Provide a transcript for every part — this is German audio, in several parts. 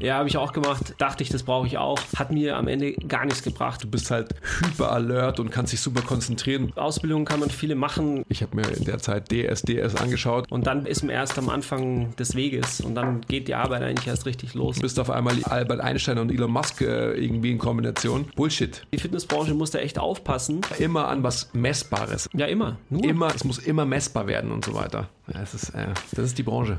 Ja, habe ich auch gemacht. Dachte ich, das brauche ich auch. Hat mir am Ende gar nichts gebracht. Du bist halt hyper alert und kannst dich super konzentrieren. Ausbildungen kann man viele machen. Ich habe mir in der Zeit DSDS angeschaut. Und dann ist man erst am Anfang des Weges und dann geht die Arbeit eigentlich erst richtig los. Du bist auf einmal Albert Einstein und Elon Musk äh, irgendwie in Kombination. Bullshit. Die Fitnessbranche muss da echt aufpassen. Immer an was Messbares. Ja, immer. Nur. Immer, es muss immer messbar werden und so weiter. Ja, das, ist, äh, das ist die Branche.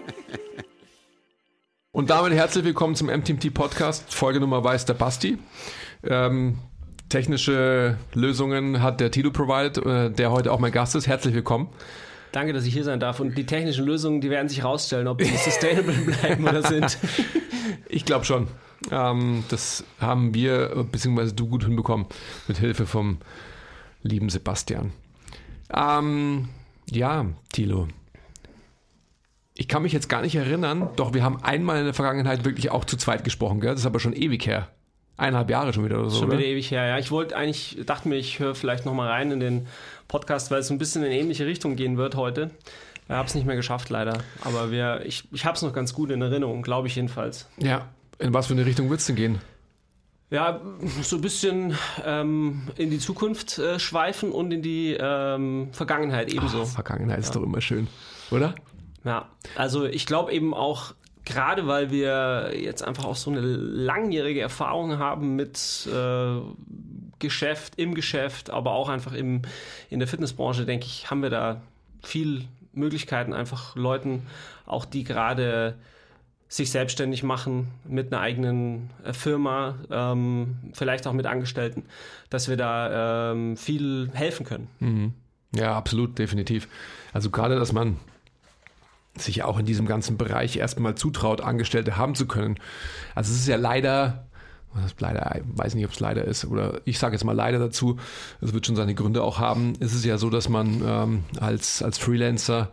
Und damit herzlich willkommen zum MTMT Podcast. Folge Nummer weiß der Basti. Ähm, technische Lösungen hat der Tilo provided, äh, der heute auch mein Gast ist. Herzlich willkommen. Danke, dass ich hier sein darf. Und die technischen Lösungen, die werden sich rausstellen, ob sie sustainable bleiben oder sind. Ich glaube schon. Ähm, das haben wir, beziehungsweise du gut hinbekommen, mit Hilfe vom lieben Sebastian. Ähm, ja, Tilo. Ich kann mich jetzt gar nicht erinnern, doch wir haben einmal in der Vergangenheit wirklich auch zu zweit gesprochen, gell? Das ist aber schon ewig her. Eineinhalb Jahre schon wieder oder so. Schon oder? wieder ewig her, ja. Ich wollte eigentlich, dachte mir, ich höre vielleicht nochmal rein in den Podcast, weil es so ein bisschen in ähnliche Richtung gehen wird heute. Ich habe es nicht mehr geschafft, leider. Aber wir, ich, ich habe es noch ganz gut in Erinnerung, glaube ich jedenfalls. Ja, in was für eine Richtung wird es denn gehen? Ja, so ein bisschen ähm, in die Zukunft äh, schweifen und in die ähm, Vergangenheit ebenso. Ach, Vergangenheit ist doch immer schön, oder? Ja, also ich glaube eben auch, gerade weil wir jetzt einfach auch so eine langjährige Erfahrung haben mit äh, Geschäft, im Geschäft, aber auch einfach im, in der Fitnessbranche, denke ich, haben wir da viel Möglichkeiten, einfach Leuten, auch die gerade sich selbstständig machen mit einer eigenen äh, Firma, ähm, vielleicht auch mit Angestellten, dass wir da ähm, viel helfen können. Mhm. Ja, absolut, definitiv. Also gerade, dass man sich auch in diesem ganzen Bereich erstmal zutraut, Angestellte haben zu können. Also es ist ja leider, leider, ich weiß nicht, ob es leider ist, oder ich sage jetzt mal leider dazu, es wird schon seine Gründe auch haben. Es ist ja so, dass man ähm, als, als Freelancer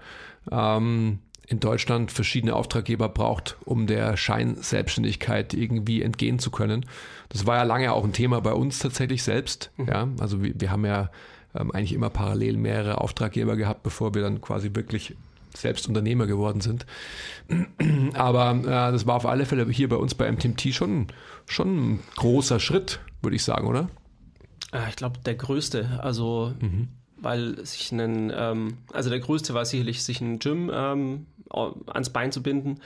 ähm, in Deutschland verschiedene Auftraggeber braucht, um der Scheinselbstständigkeit irgendwie entgehen zu können. Das war ja lange auch ein Thema bei uns tatsächlich selbst. Mhm. Ja, also wir, wir haben ja ähm, eigentlich immer parallel mehrere Auftraggeber gehabt, bevor wir dann quasi wirklich selbst Unternehmer geworden sind. Aber äh, das war auf alle Fälle hier bei uns bei MTMT schon, schon ein großer Schritt, würde ich sagen, oder? Ich glaube, der größte. Also, mhm. weil sich einen, ähm, also der größte war sicherlich, sich ein Gym ähm, ans Bein zu binden,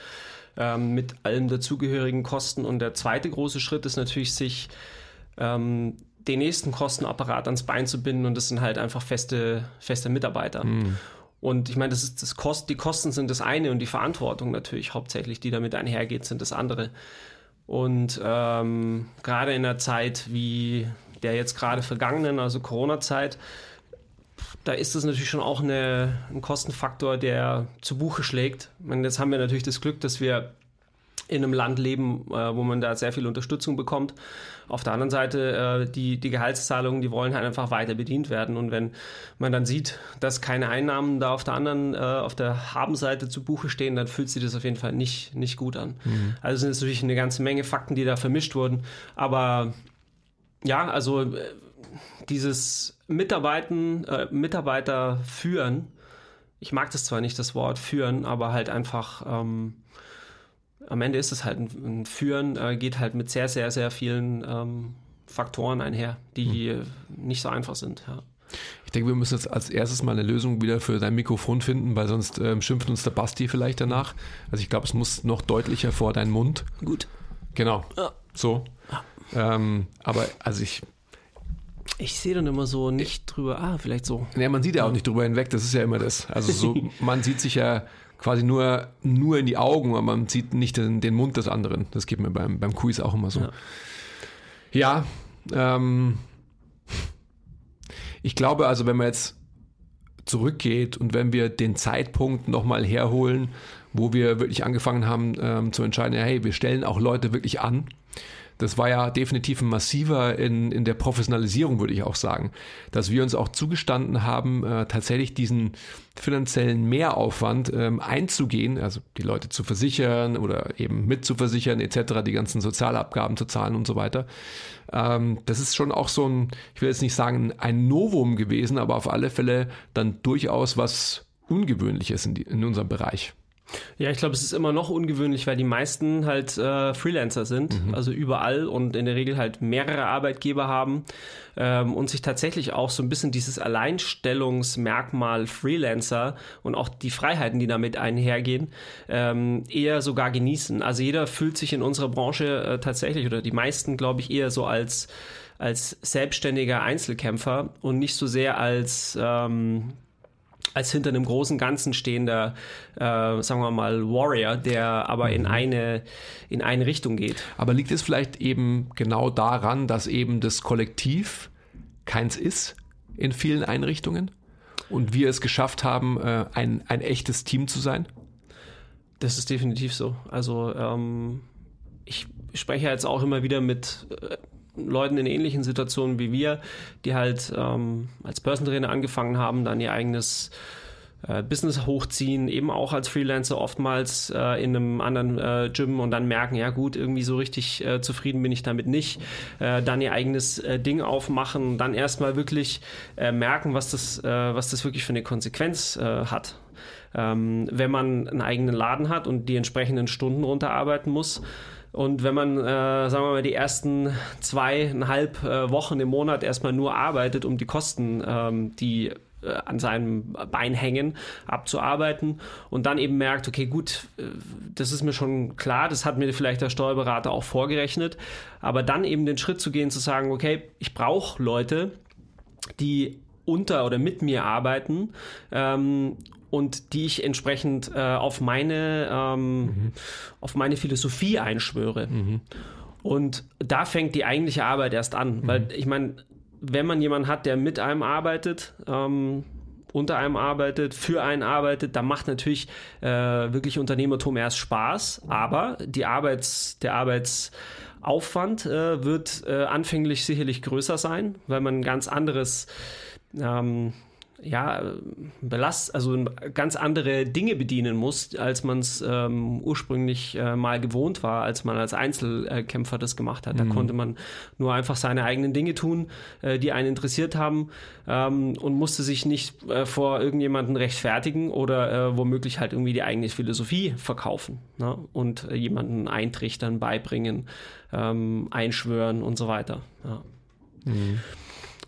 ähm, mit allen dazugehörigen Kosten. Und der zweite große Schritt ist natürlich, sich ähm, den nächsten Kostenapparat ans Bein zu binden und das sind halt einfach feste, feste Mitarbeiter. Mhm. Und ich meine, das ist das Kost, die Kosten sind das eine und die Verantwortung natürlich hauptsächlich, die damit einhergeht, sind das andere. Und ähm, gerade in einer Zeit wie der jetzt gerade vergangenen, also Corona-Zeit, da ist das natürlich schon auch eine, ein Kostenfaktor, der zu Buche schlägt. Ich meine, jetzt haben wir natürlich das Glück, dass wir in einem Land leben, äh, wo man da sehr viel Unterstützung bekommt. Auf der anderen Seite, äh, die, die Gehaltszahlungen, die wollen halt einfach weiter bedient werden. Und wenn man dann sieht, dass keine Einnahmen da auf der anderen, äh, auf der Habenseite zu Buche stehen, dann fühlt sich das auf jeden Fall nicht, nicht gut an. Mhm. Also sind es natürlich eine ganze Menge Fakten, die da vermischt wurden. Aber ja, also äh, dieses Mitarbeiten, äh, Mitarbeiter führen, ich mag das zwar nicht, das Wort führen, aber halt einfach ähm, am Ende ist es halt ein, ein Führen, äh, geht halt mit sehr, sehr, sehr vielen ähm, Faktoren einher, die hm. nicht so einfach sind. Ja. Ich denke, wir müssen jetzt als erstes mal eine Lösung wieder für dein Mikrofon finden, weil sonst ähm, schimpft uns der Basti vielleicht danach. Also ich glaube, es muss noch deutlicher vor deinen Mund. Gut. Genau. Ja. So. Ja. Ähm, aber also ich. Ich sehe dann immer so nicht drüber, ah, vielleicht so. Ja, man sieht ja auch nicht drüber hinweg, das ist ja immer das. Also so, man sieht sich ja quasi nur, nur in die Augen, aber man sieht nicht den, den Mund des anderen. Das geht mir beim, beim Quiz auch immer so. Ja. Ja, ähm, ich glaube also, wenn man jetzt zurückgeht und wenn wir den Zeitpunkt nochmal herholen, wo wir wirklich angefangen haben ähm, zu entscheiden, ja, hey, wir stellen auch Leute wirklich an, das war ja definitiv ein massiver in, in der Professionalisierung, würde ich auch sagen, dass wir uns auch zugestanden haben, äh, tatsächlich diesen finanziellen Mehraufwand ähm, einzugehen, also die Leute zu versichern oder eben mitzuversichern etc., die ganzen Sozialabgaben zu zahlen und so weiter. Ähm, das ist schon auch so ein, ich will jetzt nicht sagen ein Novum gewesen, aber auf alle Fälle dann durchaus was Ungewöhnliches in, die, in unserem Bereich. Ja, ich glaube, es ist immer noch ungewöhnlich, weil die meisten halt äh, Freelancer sind, mhm. also überall und in der Regel halt mehrere Arbeitgeber haben ähm, und sich tatsächlich auch so ein bisschen dieses Alleinstellungsmerkmal Freelancer und auch die Freiheiten, die damit einhergehen, ähm, eher sogar genießen. Also jeder fühlt sich in unserer Branche äh, tatsächlich oder die meisten, glaube ich, eher so als als selbstständiger Einzelkämpfer und nicht so sehr als ähm, als hinter einem großen Ganzen stehender, äh, sagen wir mal, Warrior, der aber in mhm. eine, in eine Richtung geht. Aber liegt es vielleicht eben genau daran, dass eben das Kollektiv keins ist in vielen Einrichtungen und wir es geschafft haben, äh, ein, ein echtes Team zu sein? Das ist definitiv so. Also ähm, ich spreche jetzt auch immer wieder mit äh, Leuten in ähnlichen Situationen wie wir, die halt ähm, als Börsentrainer angefangen haben, dann ihr eigenes äh, Business hochziehen, eben auch als Freelancer oftmals äh, in einem anderen äh, Gym und dann merken, ja gut, irgendwie so richtig äh, zufrieden bin ich damit nicht. Äh, dann ihr eigenes äh, Ding aufmachen, dann erstmal wirklich merken, was das, was das wirklich für eine Konsequenz hat. Ähm, wenn man einen eigenen Laden hat und die entsprechenden Stunden runterarbeiten muss, und wenn man, äh, sagen wir mal, die ersten zweieinhalb äh, Wochen im Monat erstmal nur arbeitet, um die Kosten, ähm, die äh, an seinem Bein hängen, abzuarbeiten und dann eben merkt, okay, gut, äh, das ist mir schon klar, das hat mir vielleicht der Steuerberater auch vorgerechnet, aber dann eben den Schritt zu gehen, zu sagen, okay, ich brauche Leute, die unter oder mit mir arbeiten ähm, und die ich entsprechend äh, auf meine ähm, mhm. auf meine Philosophie einschwöre. Mhm. Und da fängt die eigentliche Arbeit erst an, mhm. weil ich meine, wenn man jemanden hat, der mit einem arbeitet, ähm, unter einem arbeitet, für einen arbeitet, da macht natürlich äh, wirklich Unternehmertum erst Spaß, aber die Arbeits, der Arbeitsaufwand äh, wird äh, anfänglich sicherlich größer sein, weil man ein ganz anderes ähm, ja, belast, also ganz andere Dinge bedienen muss, als man es ähm, ursprünglich äh, mal gewohnt war, als man als Einzelkämpfer das gemacht hat. Da mhm. konnte man nur einfach seine eigenen Dinge tun, äh, die einen interessiert haben ähm, und musste sich nicht äh, vor irgendjemanden rechtfertigen oder äh, womöglich halt irgendwie die eigene Philosophie verkaufen ne? und äh, jemanden eintrichtern, beibringen, ähm, einschwören und so weiter. Ja. Mhm.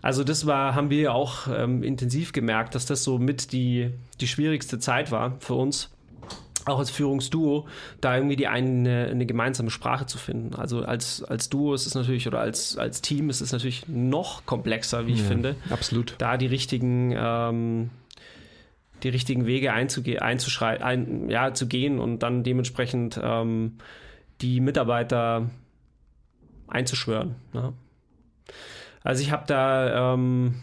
Also das war, haben wir auch ähm, intensiv gemerkt, dass das so mit die, die schwierigste Zeit war für uns auch als Führungsduo, da irgendwie die eine, eine gemeinsame Sprache zu finden. Also als, als Duo ist es natürlich, oder als, als Team ist es natürlich noch komplexer, wie ich ja, finde. Absolut. Da die richtigen, ähm, die richtigen Wege einzuge einzuschreiten, ein, ja, zu gehen und dann dementsprechend ähm, die Mitarbeiter einzuschwören. Ne? Also ich habe da, ähm,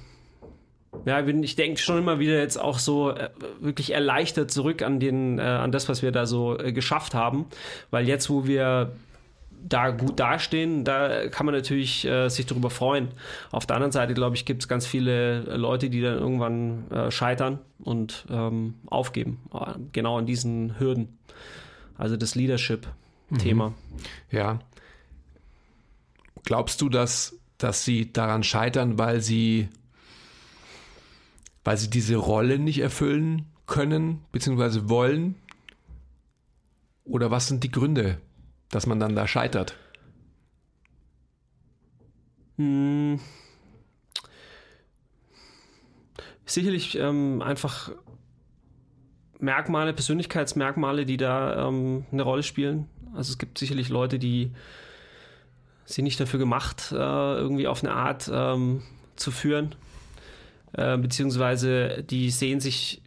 ja, ich denke schon immer wieder jetzt auch so äh, wirklich erleichtert zurück an den, äh, an das, was wir da so äh, geschafft haben, weil jetzt, wo wir da gut dastehen, da kann man natürlich äh, sich darüber freuen. Auf der anderen Seite, glaube ich, gibt es ganz viele Leute, die dann irgendwann äh, scheitern und ähm, aufgeben, äh, genau an diesen Hürden. Also das Leadership-Thema. Mhm. Ja. Glaubst du, dass dass sie daran scheitern, weil sie, weil sie diese Rolle nicht erfüllen können bzw. wollen? Oder was sind die Gründe, dass man dann da scheitert? Hm. Sicherlich ähm, einfach Merkmale, Persönlichkeitsmerkmale, die da ähm, eine Rolle spielen. Also es gibt sicherlich Leute, die sie nicht dafür gemacht, äh, irgendwie auf eine Art ähm, zu führen. Äh, beziehungsweise die sehen sich,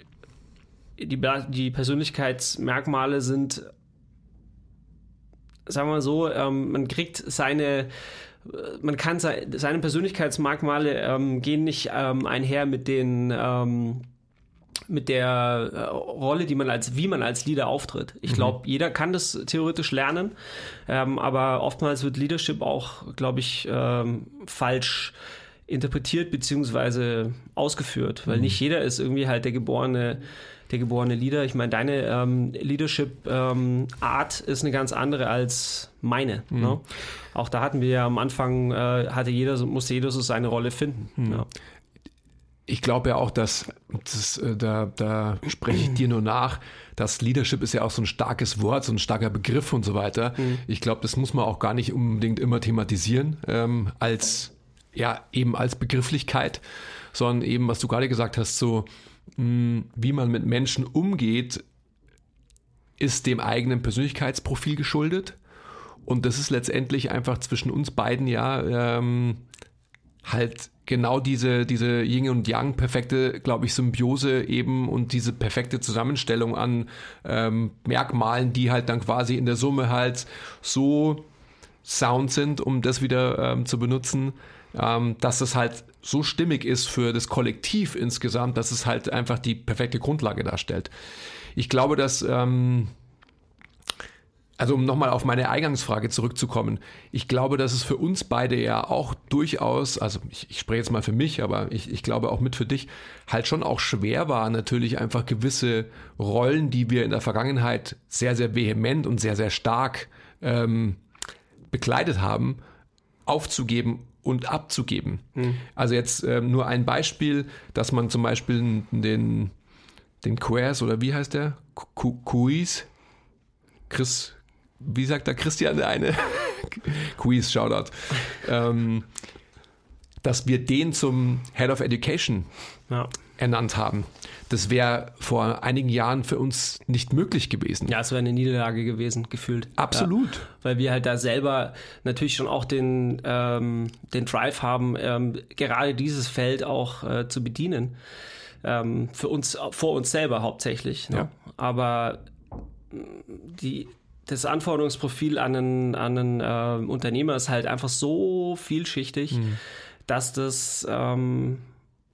die, die Persönlichkeitsmerkmale sind, sagen wir mal so, ähm, man kriegt seine man kann seine Persönlichkeitsmerkmale ähm, gehen nicht ähm, einher mit den ähm, mit der äh, Rolle, die man als, wie man als Leader auftritt. Ich mhm. glaube, jeder kann das theoretisch lernen, ähm, aber oftmals wird Leadership auch, glaube ich, ähm, falsch interpretiert beziehungsweise ausgeführt, weil mhm. nicht jeder ist irgendwie halt der geborene der geborene Leader. Ich meine, deine ähm, Leadership-Art ähm, ist eine ganz andere als meine. Mhm. Ne? Auch da hatten wir ja am Anfang, äh, hatte jeder, musste jeder so seine Rolle finden. Mhm. Ja. Ich glaube ja auch, dass, das, äh, da, da spreche ich dir nur nach, dass Leadership ist ja auch so ein starkes Wort, so ein starker Begriff und so weiter. Mhm. Ich glaube, das muss man auch gar nicht unbedingt immer thematisieren ähm, als ja eben als Begrifflichkeit, sondern eben, was du gerade gesagt hast, so mh, hm, wie man mit Menschen umgeht, ist dem eigenen Persönlichkeitsprofil geschuldet. Und das ist letztendlich einfach zwischen uns beiden ja ähm, halt genau diese, diese Yin und Yang perfekte, glaube ich, Symbiose eben und diese perfekte Zusammenstellung an ähm, Merkmalen, die halt dann quasi in der Summe halt so sound sind, um das wieder ähm, zu benutzen, ähm, dass es halt so stimmig ist für das Kollektiv insgesamt, dass es halt einfach die perfekte Grundlage darstellt. Ich glaube, dass, ähm, also um nochmal auf meine Eingangsfrage zurückzukommen, ich glaube, dass es für uns beide ja auch durchaus, also ich, ich spreche jetzt mal für mich, aber ich, ich glaube auch mit für dich, halt schon auch schwer war, natürlich einfach gewisse Rollen, die wir in der Vergangenheit sehr, sehr vehement und sehr, sehr stark ähm, bekleidet haben, aufzugeben und abzugeben. Mhm. Also jetzt äh, nur ein Beispiel, dass man zum Beispiel den, den Quers oder wie heißt der? Quiz? Chris, wie sagt der Christian der eine? Quiz, Shoutout. ähm, dass wir den zum Head of Education ja. ernannt haben. Das wäre vor einigen Jahren für uns nicht möglich gewesen. Ja, es wäre eine Niederlage gewesen, gefühlt. Absolut. Ja, weil wir halt da selber natürlich schon auch den, ähm, den Drive haben, ähm, gerade dieses Feld auch äh, zu bedienen. Ähm, für uns, vor uns selber hauptsächlich. Ne? Ja. Aber die, das Anforderungsprofil an einen, an einen äh, Unternehmer ist halt einfach so vielschichtig, mhm. dass das ähm,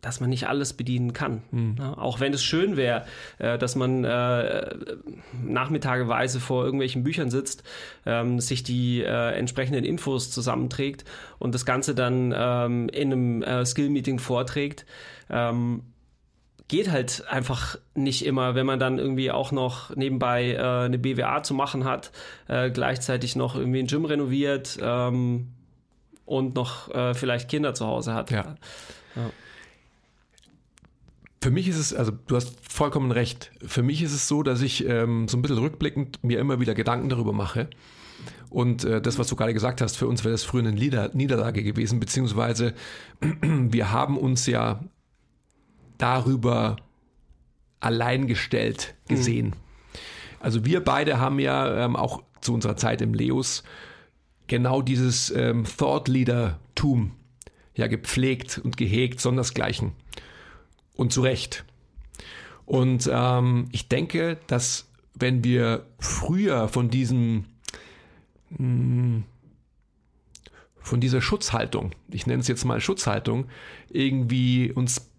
dass man nicht alles bedienen kann. Mhm. Ja, auch wenn es schön wäre, äh, dass man äh, nachmittageweise vor irgendwelchen Büchern sitzt, ähm, sich die äh, entsprechenden Infos zusammenträgt und das Ganze dann ähm, in einem äh, Skill-Meeting vorträgt. Ähm, geht halt einfach nicht immer, wenn man dann irgendwie auch noch nebenbei äh, eine BWA zu machen hat, äh, gleichzeitig noch irgendwie ein Gym renoviert ähm, und noch äh, vielleicht Kinder zu Hause hat. Ja. ja. Für mich ist es, also du hast vollkommen recht. Für mich ist es so, dass ich ähm, so ein bisschen rückblickend mir immer wieder Gedanken darüber mache. Und äh, das, was du gerade gesagt hast, für uns wäre das früher eine Nieder Niederlage gewesen, beziehungsweise wir haben uns ja darüber allein gestellt gesehen. Mhm. Also wir beide haben ja ähm, auch zu unserer Zeit im Leos genau dieses ähm, Thought Leader-Tum ja gepflegt und gehegt, sondersgleichen. Und zu Recht. Und ähm, ich denke, dass wenn wir früher von diesem hm, von dieser Schutzhaltung, ich nenne es jetzt mal Schutzhaltung, irgendwie uns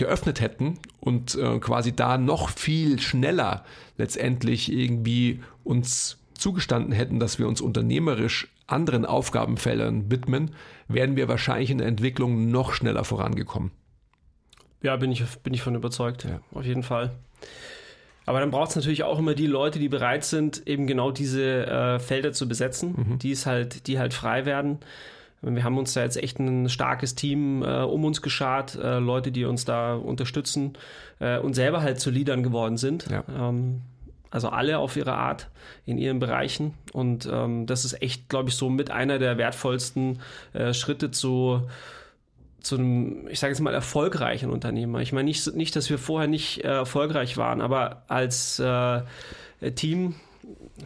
geöffnet hätten und äh, quasi da noch viel schneller letztendlich irgendwie uns zugestanden hätten, dass wir uns unternehmerisch anderen Aufgabenfeldern widmen, wären wir wahrscheinlich in der Entwicklung noch schneller vorangekommen. Ja, bin ich, bin ich von überzeugt. Ja. Auf jeden Fall. Aber dann braucht es natürlich auch immer die Leute, die bereit sind, eben genau diese äh, Felder zu besetzen, mhm. die halt, die halt frei werden. Wir haben uns da jetzt echt ein starkes Team äh, um uns geschart, äh, Leute, die uns da unterstützen äh, und selber halt zu Leadern geworden sind. Ja. Ähm, also alle auf ihre Art in ihren Bereichen. Und ähm, das ist echt, glaube ich, so mit einer der wertvollsten äh, Schritte zu zu einem, ich sage jetzt mal, erfolgreichen Unternehmer. Ich meine nicht, nicht dass wir vorher nicht äh, erfolgreich waren, aber als äh, Team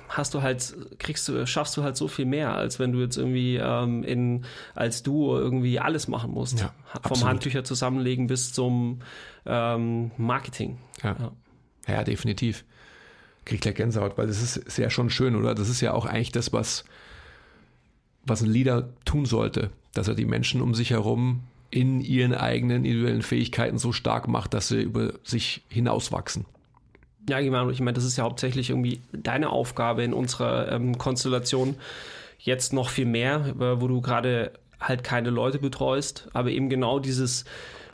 hast du halt, kriegst du, schaffst du halt so viel mehr, als wenn du jetzt irgendwie ähm, in, als Duo irgendwie alles machen musst. Ja, Vom absolut. Handtücher zusammenlegen bis zum ähm, Marketing. Ja. ja. ja, definitiv. Krieg gleich Gänsehaut, weil das ist, ist ja schon schön, oder? Das ist ja auch eigentlich das, was was ein Leader tun sollte, dass er die Menschen um sich herum in ihren eigenen individuellen Fähigkeiten so stark macht, dass sie über sich hinauswachsen. Ja, ich meine, das ist ja hauptsächlich irgendwie deine Aufgabe in unserer ähm, Konstellation. Jetzt noch viel mehr, äh, wo du gerade halt keine Leute betreust, aber eben genau dieses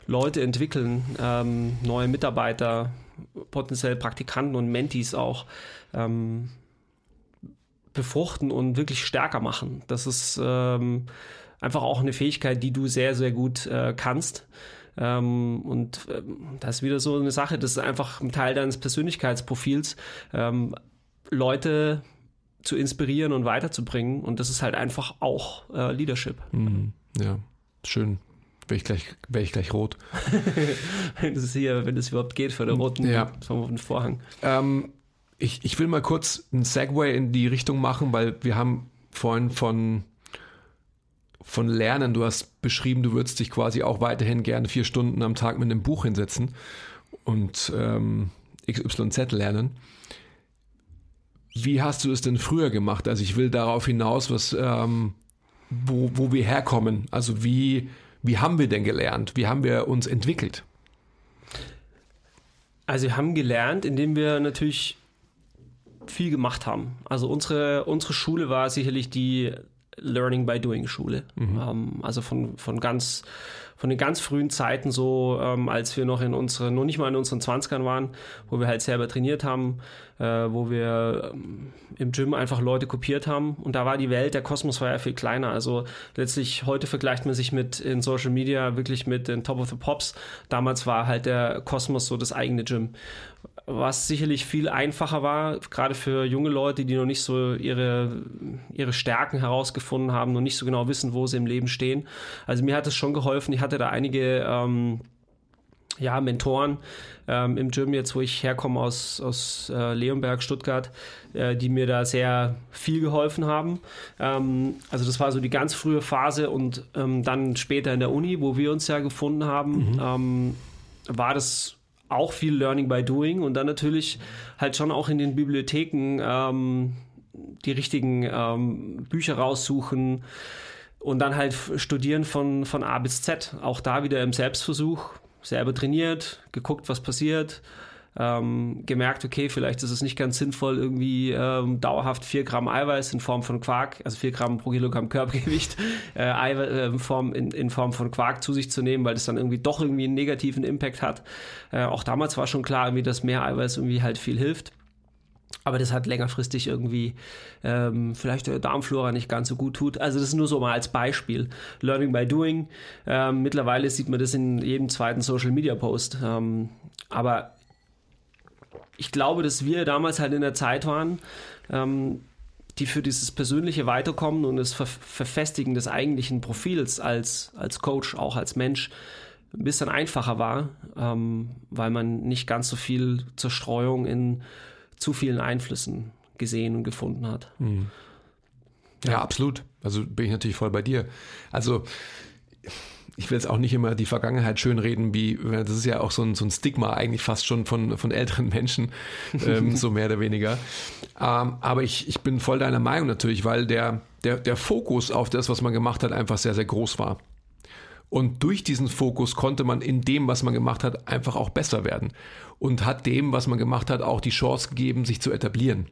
Leute entwickeln, ähm, neue Mitarbeiter, potenziell Praktikanten und Mentees auch ähm, befruchten und wirklich stärker machen. Das ist ähm, einfach auch eine Fähigkeit, die du sehr, sehr gut äh, kannst. Ähm, und ähm, das ist wieder so eine Sache, das ist einfach ein Teil deines Persönlichkeitsprofils, ähm, Leute zu inspirieren und weiterzubringen. Und das ist halt einfach auch äh, Leadership. Mhm. Ja, schön. Wäre ich gleich, wäre ich gleich rot. das ist hier, wenn es überhaupt geht, für den roten ja. Vorhang. Ähm, ich, ich will mal kurz einen Segway in die Richtung machen, weil wir haben vorhin von von Lernen. Du hast beschrieben, du würdest dich quasi auch weiterhin gerne vier Stunden am Tag mit einem Buch hinsetzen und ähm, XYZ lernen. Wie hast du es denn früher gemacht? Also ich will darauf hinaus, was, ähm, wo, wo wir herkommen. Also wie, wie haben wir denn gelernt? Wie haben wir uns entwickelt? Also wir haben gelernt, indem wir natürlich viel gemacht haben. Also unsere, unsere Schule war sicherlich die Learning by Doing Schule. Mhm. Ähm, also von, von ganz von den ganz frühen Zeiten so, ähm, als wir noch in unseren, noch nicht mal in unseren 20ern waren, wo wir halt selber trainiert haben, äh, wo wir ähm, im Gym einfach Leute kopiert haben. Und da war die Welt, der Kosmos war ja viel kleiner. Also letztlich heute vergleicht man sich mit in Social Media wirklich mit den Top of the Pops. Damals war halt der Kosmos so das eigene Gym was sicherlich viel einfacher war, gerade für junge Leute, die noch nicht so ihre, ihre Stärken herausgefunden haben, noch nicht so genau wissen, wo sie im Leben stehen. Also mir hat es schon geholfen. Ich hatte da einige ähm, ja, Mentoren ähm, im Gym, jetzt wo ich herkomme aus, aus äh, Leonberg, Stuttgart, äh, die mir da sehr viel geholfen haben. Ähm, also das war so die ganz frühe Phase und ähm, dann später in der Uni, wo wir uns ja gefunden haben, mhm. Ähm, war das auch viel Learning by Doing und dann natürlich halt schon auch in den Bibliotheken ähm, die richtigen ähm, Bücher raussuchen und dann halt studieren von, von A bis Z. Auch da wieder im Selbstversuch, selber trainiert, geguckt, was passiert, ähm, gemerkt, okay, vielleicht ist es nicht ganz sinnvoll, irgendwie ähm, dauerhaft 4 Gramm Eiweiß in Form von Quark, also 4 Gramm pro Kilogramm Körpergewicht, äh, äh, Form, in, in, Form von Quark zu sich zu nehmen, weil das dann irgendwie doch irgendwie einen negativen Impact hat. Äh, auch damals war schon klar, irgendwie, dass mehr Eiweiß irgendwie halt viel hilft. Aber das hat längerfristig irgendwie ähm, vielleicht der Darmflora nicht ganz so gut tut. Also das ist nur so mal als Beispiel. Learning by Doing. Ähm, mittlerweile sieht man das in jedem zweiten Social Media Post. Ähm, aber ich glaube, dass wir damals halt in der Zeit waren, ähm, die für dieses persönliche Weiterkommen und das Ver Verfestigen des eigentlichen Profils als, als Coach, auch als Mensch, ein bisschen einfacher war, ähm, weil man nicht ganz so viel Zerstreuung in zu vielen Einflüssen gesehen und gefunden hat. Mhm. Ja, absolut. Also bin ich natürlich voll bei dir. Also ich will jetzt auch nicht immer die Vergangenheit schönreden, wie, das ist ja auch so ein, so ein Stigma eigentlich fast schon von, von älteren Menschen, ähm, so mehr oder weniger. Ähm, aber ich, ich bin voll deiner Meinung natürlich, weil der, der, der Fokus auf das, was man gemacht hat, einfach sehr, sehr groß war. Und durch diesen Fokus konnte man in dem, was man gemacht hat, einfach auch besser werden. Und hat dem, was man gemacht hat, auch die Chance gegeben, sich zu etablieren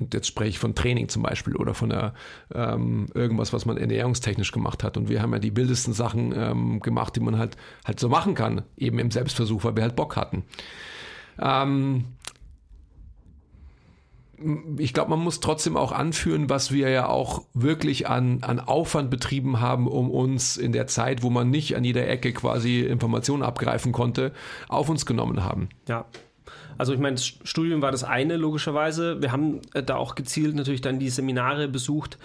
und jetzt spreche ich von Training zum Beispiel oder von der, ähm, irgendwas, was man ernährungstechnisch gemacht hat. Und wir haben ja die wildesten Sachen ähm, gemacht, die man halt, halt so machen kann, eben im Selbstversuch, weil wir halt Bock hatten. Ähm, ich glaube, man muss trotzdem auch anführen, was wir ja auch wirklich an, an Aufwand betrieben haben, um uns in der Zeit, wo man nicht an jeder Ecke quasi Informationen abgreifen konnte, auf uns genommen haben. Ja, also ich meine, das Studium war das eine logischerweise. Wir haben äh, da auch gezielt natürlich dann die Seminare besucht,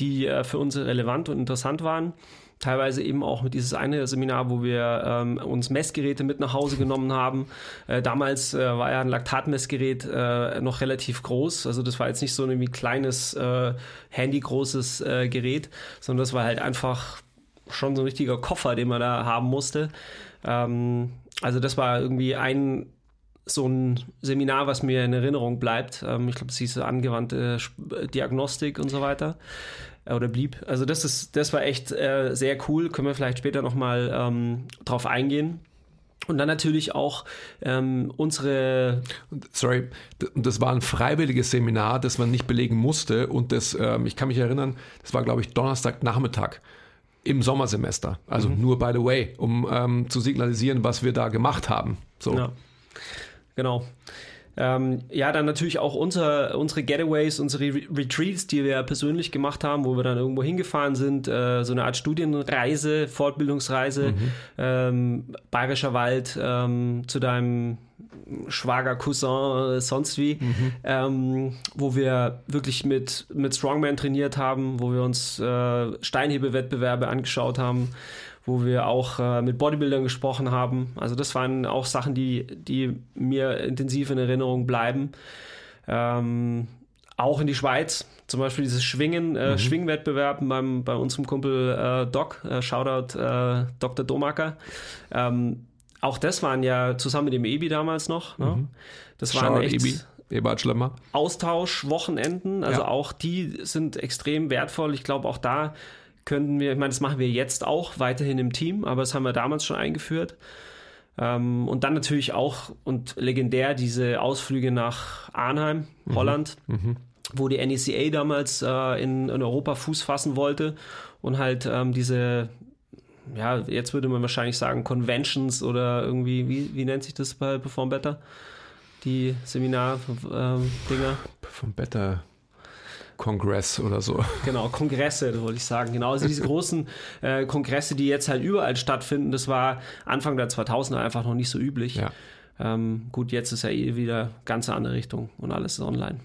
die äh, für uns relevant und interessant waren teilweise eben auch mit dieses eine Seminar, wo wir ähm, uns Messgeräte mit nach Hause genommen haben. Äh, damals äh, war ja ein Laktatmessgerät äh, noch relativ groß, also das war jetzt nicht so ein kleines äh, handygroßes äh, Gerät, sondern das war halt einfach schon so ein richtiger Koffer, den man da haben musste. Ähm, also das war irgendwie ein so ein Seminar, was mir in Erinnerung bleibt. Ähm, ich glaube, es hieß angewandte Diagnostik und so weiter. Äh, oder blieb. Also das ist, das war echt äh, sehr cool. Können wir vielleicht später nochmal ähm, drauf eingehen. Und dann natürlich auch ähm, unsere. Sorry, das war ein freiwilliges Seminar, das man nicht belegen musste. Und das, ähm, ich kann mich erinnern, das war, glaube ich, Donnerstagnachmittag im Sommersemester. Also mhm. nur by the way, um ähm, zu signalisieren, was wir da gemacht haben. So. Ja, genau. Ähm, ja, dann natürlich auch unser, unsere Getaways, unsere Retreats, die wir persönlich gemacht haben, wo wir dann irgendwo hingefahren sind, äh, so eine Art Studienreise, Fortbildungsreise, mhm. ähm, Bayerischer Wald, ähm, zu deinem Schwager, Cousin, äh, sonst wie, mhm. ähm, wo wir wirklich mit, mit Strongman trainiert haben, wo wir uns äh, Steinhebewettbewerbe angeschaut haben wo wir auch äh, mit Bodybuildern gesprochen haben. Also das waren auch Sachen, die, die mir intensiv in Erinnerung bleiben. Ähm, auch in die Schweiz, zum Beispiel dieses Schwingen, äh, mhm. Schwingwettbewerb beim, bei unserem Kumpel äh, Doc, äh, Shoutout äh, Dr. Domaker. Ähm, auch das waren ja zusammen mit dem Ebi damals noch. Ne? Mhm. Das waren Shoutout echt Ebi. Ebert Schlemmer. Austauschwochenenden, also ja. auch die sind extrem wertvoll. Ich glaube, auch da könnten wir, ich meine, das machen wir jetzt auch weiterhin im Team, aber das haben wir damals schon eingeführt. Ähm, und dann natürlich auch und legendär diese Ausflüge nach Arnheim, mhm. Holland, mhm. wo die NECA damals äh, in, in, Europa Fuß fassen wollte und halt ähm, diese, ja, jetzt würde man wahrscheinlich sagen Conventions oder irgendwie, wie, wie nennt sich das bei Perform Better? Die Seminar-Dinger? Ähm, Perform Better Kongress oder so. Genau, Kongresse, wollte ich sagen. Genau, also diese großen äh, Kongresse, die jetzt halt überall stattfinden, das war Anfang der 2000er einfach noch nicht so üblich. Ja. Ähm, gut, jetzt ist ja eh wieder ganz andere Richtung und alles ist online.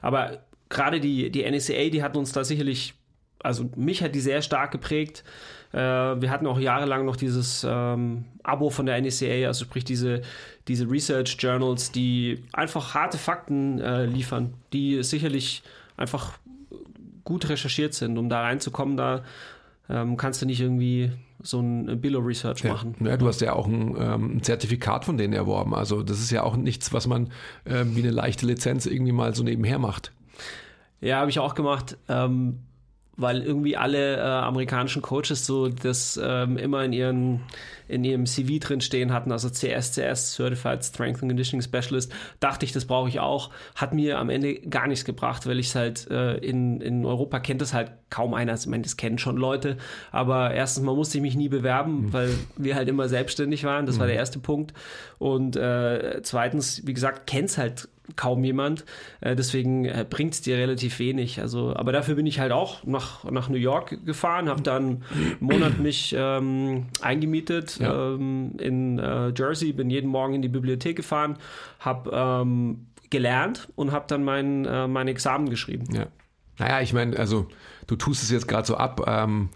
Aber gerade die, die NSA, die hat uns da sicherlich, also mich hat die sehr stark geprägt. Äh, wir hatten auch jahrelang noch dieses ähm, Abo von der NSA, also sprich diese diese Research Journals, die einfach harte Fakten äh, liefern, die sicherlich einfach gut recherchiert sind, um da reinzukommen. Da ähm, kannst du nicht irgendwie so ein Billo-Research ja. machen. Ja, du hast ja auch ein, ähm, Zertifikat von denen erworben. Also das ist ja auch nichts, was man äh, wie eine leichte Lizenz irgendwie mal so nebenher macht. Ja, habe ich auch gemacht. Ähm, weil irgendwie alle äh, amerikanischen Coaches so das ähm, immer in ihren in ihrem CV drin stehen hatten, also CSCS, Certified Strength and Conditioning Specialist, dachte ich, das brauche ich auch. Hat mir am Ende gar nichts gebracht, weil ich es halt äh, in, in Europa kennt es halt kaum einer. Also, ich meine, das kennen schon Leute, aber erstens mal musste ich mich nie bewerben, mhm. weil wir halt immer selbstständig waren. Das mhm. war der erste Punkt. Und äh, zweitens, wie gesagt, kennt es halt kaum jemand. Äh, deswegen äh, bringt es dir relativ wenig. Also, aber dafür bin ich halt auch nach, nach New York gefahren, habe dann einen Monat mich ähm, eingemietet ja. ähm, in äh, Jersey, bin jeden Morgen in die Bibliothek gefahren, habe ähm, gelernt und habe dann mein, äh, mein Examen geschrieben. Ja. Naja, ich meine, also du tust es jetzt gerade so ab, ähm,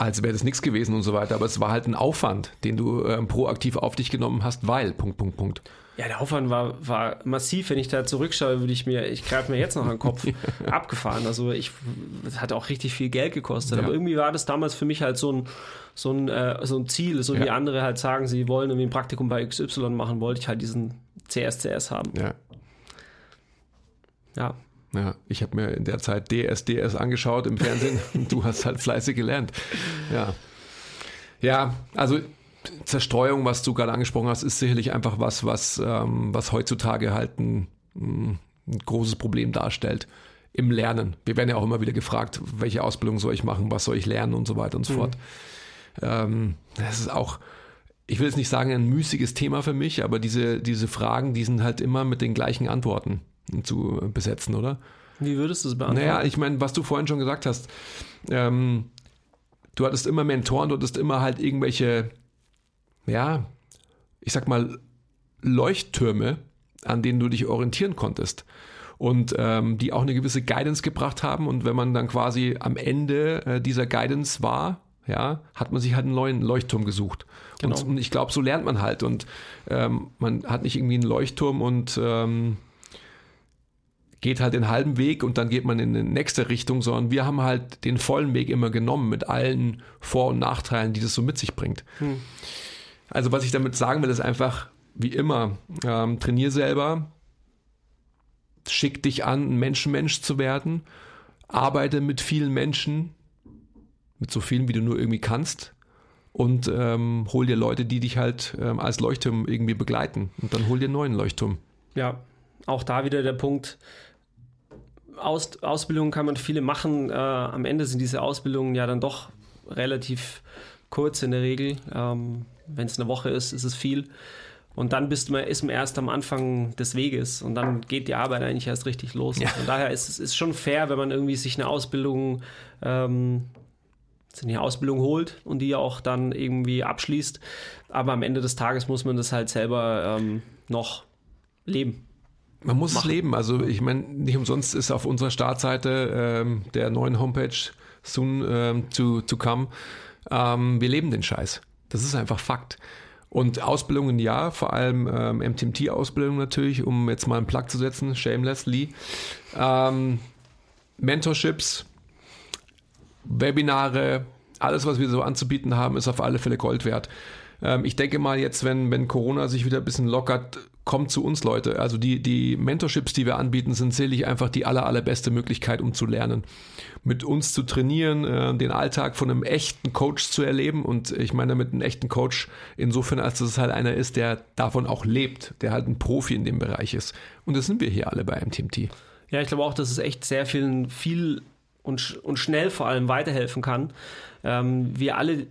als wäre das nichts gewesen und so weiter, aber es war halt ein Aufwand, den du ähm, proaktiv auf dich genommen hast, weil, Punkt, Punkt, Punkt. Ja, der Aufwand war, war massiv. Wenn ich da zurückschaue, würde ich mir, ich greife mir jetzt noch an den Kopf abgefahren. Also ich, hat auch richtig viel Geld gekostet. Ja. Aber irgendwie war das damals für mich halt so ein, so ein, äh, so ein Ziel, so ja. wie andere halt sagen, sie wollen irgendwie ein Praktikum bei XY machen, wollte ich halt diesen CSCS haben. Ja. Ja. Ja, ich habe mir in der Zeit DSDS angeschaut im Fernsehen und du hast halt fleißig gelernt. Ja. Ja, also Zerstreuung, was du gerade angesprochen hast, ist sicherlich einfach was, was, ähm, was heutzutage halt ein, ein, großes Problem darstellt im Lernen. Wir werden ja auch immer wieder gefragt, welche Ausbildung soll ich machen, was soll ich lernen und so weiter und so mhm. fort. Ähm, das ist auch, ich will jetzt nicht sagen, ein müßiges Thema für mich, aber diese, diese Fragen, die sind halt immer mit den gleichen Antworten zu besetzen, oder? Wie würdest du es beantworten? Naja, ich meine, was du vorhin schon gesagt hast, ähm, du hattest immer Mentoren, du hattest immer halt irgendwelche ja, ich sag mal, Leuchttürme, an denen du dich orientieren konntest. Und ähm, die auch eine gewisse Guidance gebracht haben. Und wenn man dann quasi am Ende äh, dieser Guidance war, ja, hat man sich halt einen neuen Leuchtturm gesucht. Genau. Und, und, ich glaube, so lernt man halt. Und ähm, man hat nicht irgendwie einen Leuchtturm und ähm, geht halt den halben Weg und dann geht man in die nächste Richtung, sondern wir haben halt den vollen Weg immer genommen mit allen Vor- und Nachteilen, die das so mit sich bringt. Hm. Also was ich damit sagen will, ist einfach, wie immer, ähm, trainier selber, schick dich an, ein Menschenmensch zu werden, arbeite mit vielen Menschen, mit so vielen, wie du nur irgendwie kannst und ähm, hol dir Leute, die dich halt ähm, als Leuchtturm irgendwie begleiten und dann hol dir einen neuen Leuchtturm. Ja, auch da wieder der Punkt, Aus, Ausbildungen kann man viele machen. Äh, am Ende sind diese Ausbildungen ja dann doch relativ kurz in der Regel. Ähm, Wenn es eine Woche ist, ist es viel. Und dann bist man, ist man erst am Anfang des Weges und dann geht die Arbeit eigentlich erst richtig los. Ja. Von daher ist es ist schon fair, wenn man irgendwie sich eine Ausbildung, ähm, eine Ausbildung holt und die auch dann irgendwie abschließt. Aber am Ende des Tages muss man das halt selber ähm, noch leben. Man muss machen. es leben. Also ich meine, nicht umsonst ist auf unserer Startseite ähm, der neuen Homepage soon ähm, to, to come. Ähm, wir leben den Scheiß. Das ist einfach Fakt. Und Ausbildungen ja, vor allem ähm, MTMT-Ausbildung natürlich, um jetzt mal einen Plug zu setzen, shamelessly. Ähm, Mentorships, Webinare, alles, was wir so anzubieten haben, ist auf alle Fälle Gold wert. Ähm, ich denke mal jetzt, wenn, wenn Corona sich wieder ein bisschen lockert, kommt zu uns Leute. Also die, die Mentorships, die wir anbieten, sind sicherlich einfach die aller, allerbeste Möglichkeit, um zu lernen. Mit uns zu trainieren, äh, den Alltag von einem echten Coach zu erleben. Und ich meine damit einen echten Coach insofern, als dass es halt einer ist, der davon auch lebt, der halt ein Profi in dem Bereich ist. Und das sind wir hier alle bei MTMT. Ja, ich glaube auch, dass es echt sehr vielen viel und, und schnell vor allem weiterhelfen kann. Ähm, wir alle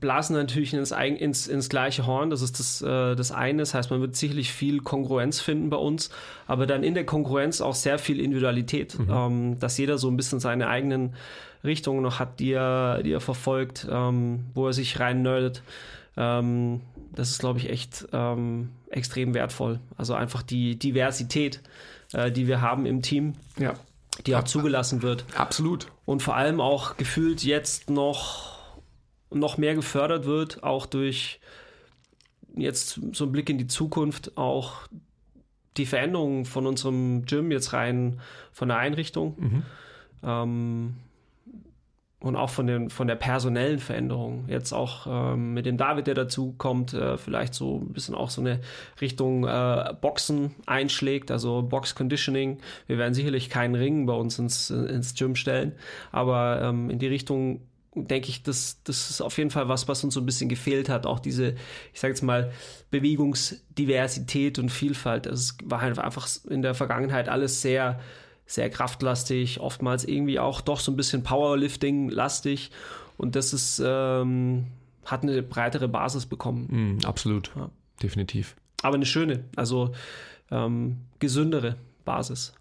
blasen natürlich ins, ins, ins gleiche Horn. Das ist das, äh, das eine. Das heißt, man wird sicherlich viel Konkurrenz finden bei uns, aber dann in der Konkurrenz auch sehr viel Individualität, mhm. ähm, dass jeder so ein bisschen seine eigenen Richtungen noch hat, die er, die er verfolgt, ähm, wo er sich rein nerdet. Ähm, das ist, glaube ich, echt ähm, extrem wertvoll. Also einfach die Diversität, äh, die wir haben im Team. Ja. Die auch zugelassen wird. Absolut. Und vor allem auch gefühlt jetzt noch noch mehr gefördert wird, auch durch jetzt so ein Blick in die Zukunft, auch die Veränderungen von unserem Gym jetzt rein von der Einrichtung mhm. ähm, und auch von, den, von der personellen Veränderung. Jetzt auch ähm, mit dem David, der dazu kommt, äh, vielleicht so ein bisschen auch so eine Richtung äh, Boxen einschlägt, also Box Conditioning. Wir werden sicherlich keinen Ring bei uns ins, ins Gym stellen, aber ähm, in die Richtung denke ich, das, das ist auf jeden Fall was, was uns so ein bisschen gefehlt hat. Auch diese, ich sage jetzt mal, Bewegungsdiversität und Vielfalt. Es war halt einfach in der Vergangenheit alles sehr, sehr kraftlastig, oftmals irgendwie auch doch so ein bisschen Powerlifting-lastig. Und das ist, ähm, hat eine breitere Basis bekommen. Mm, absolut, ja. definitiv. Aber eine schöne, also ähm, gesündere Basis.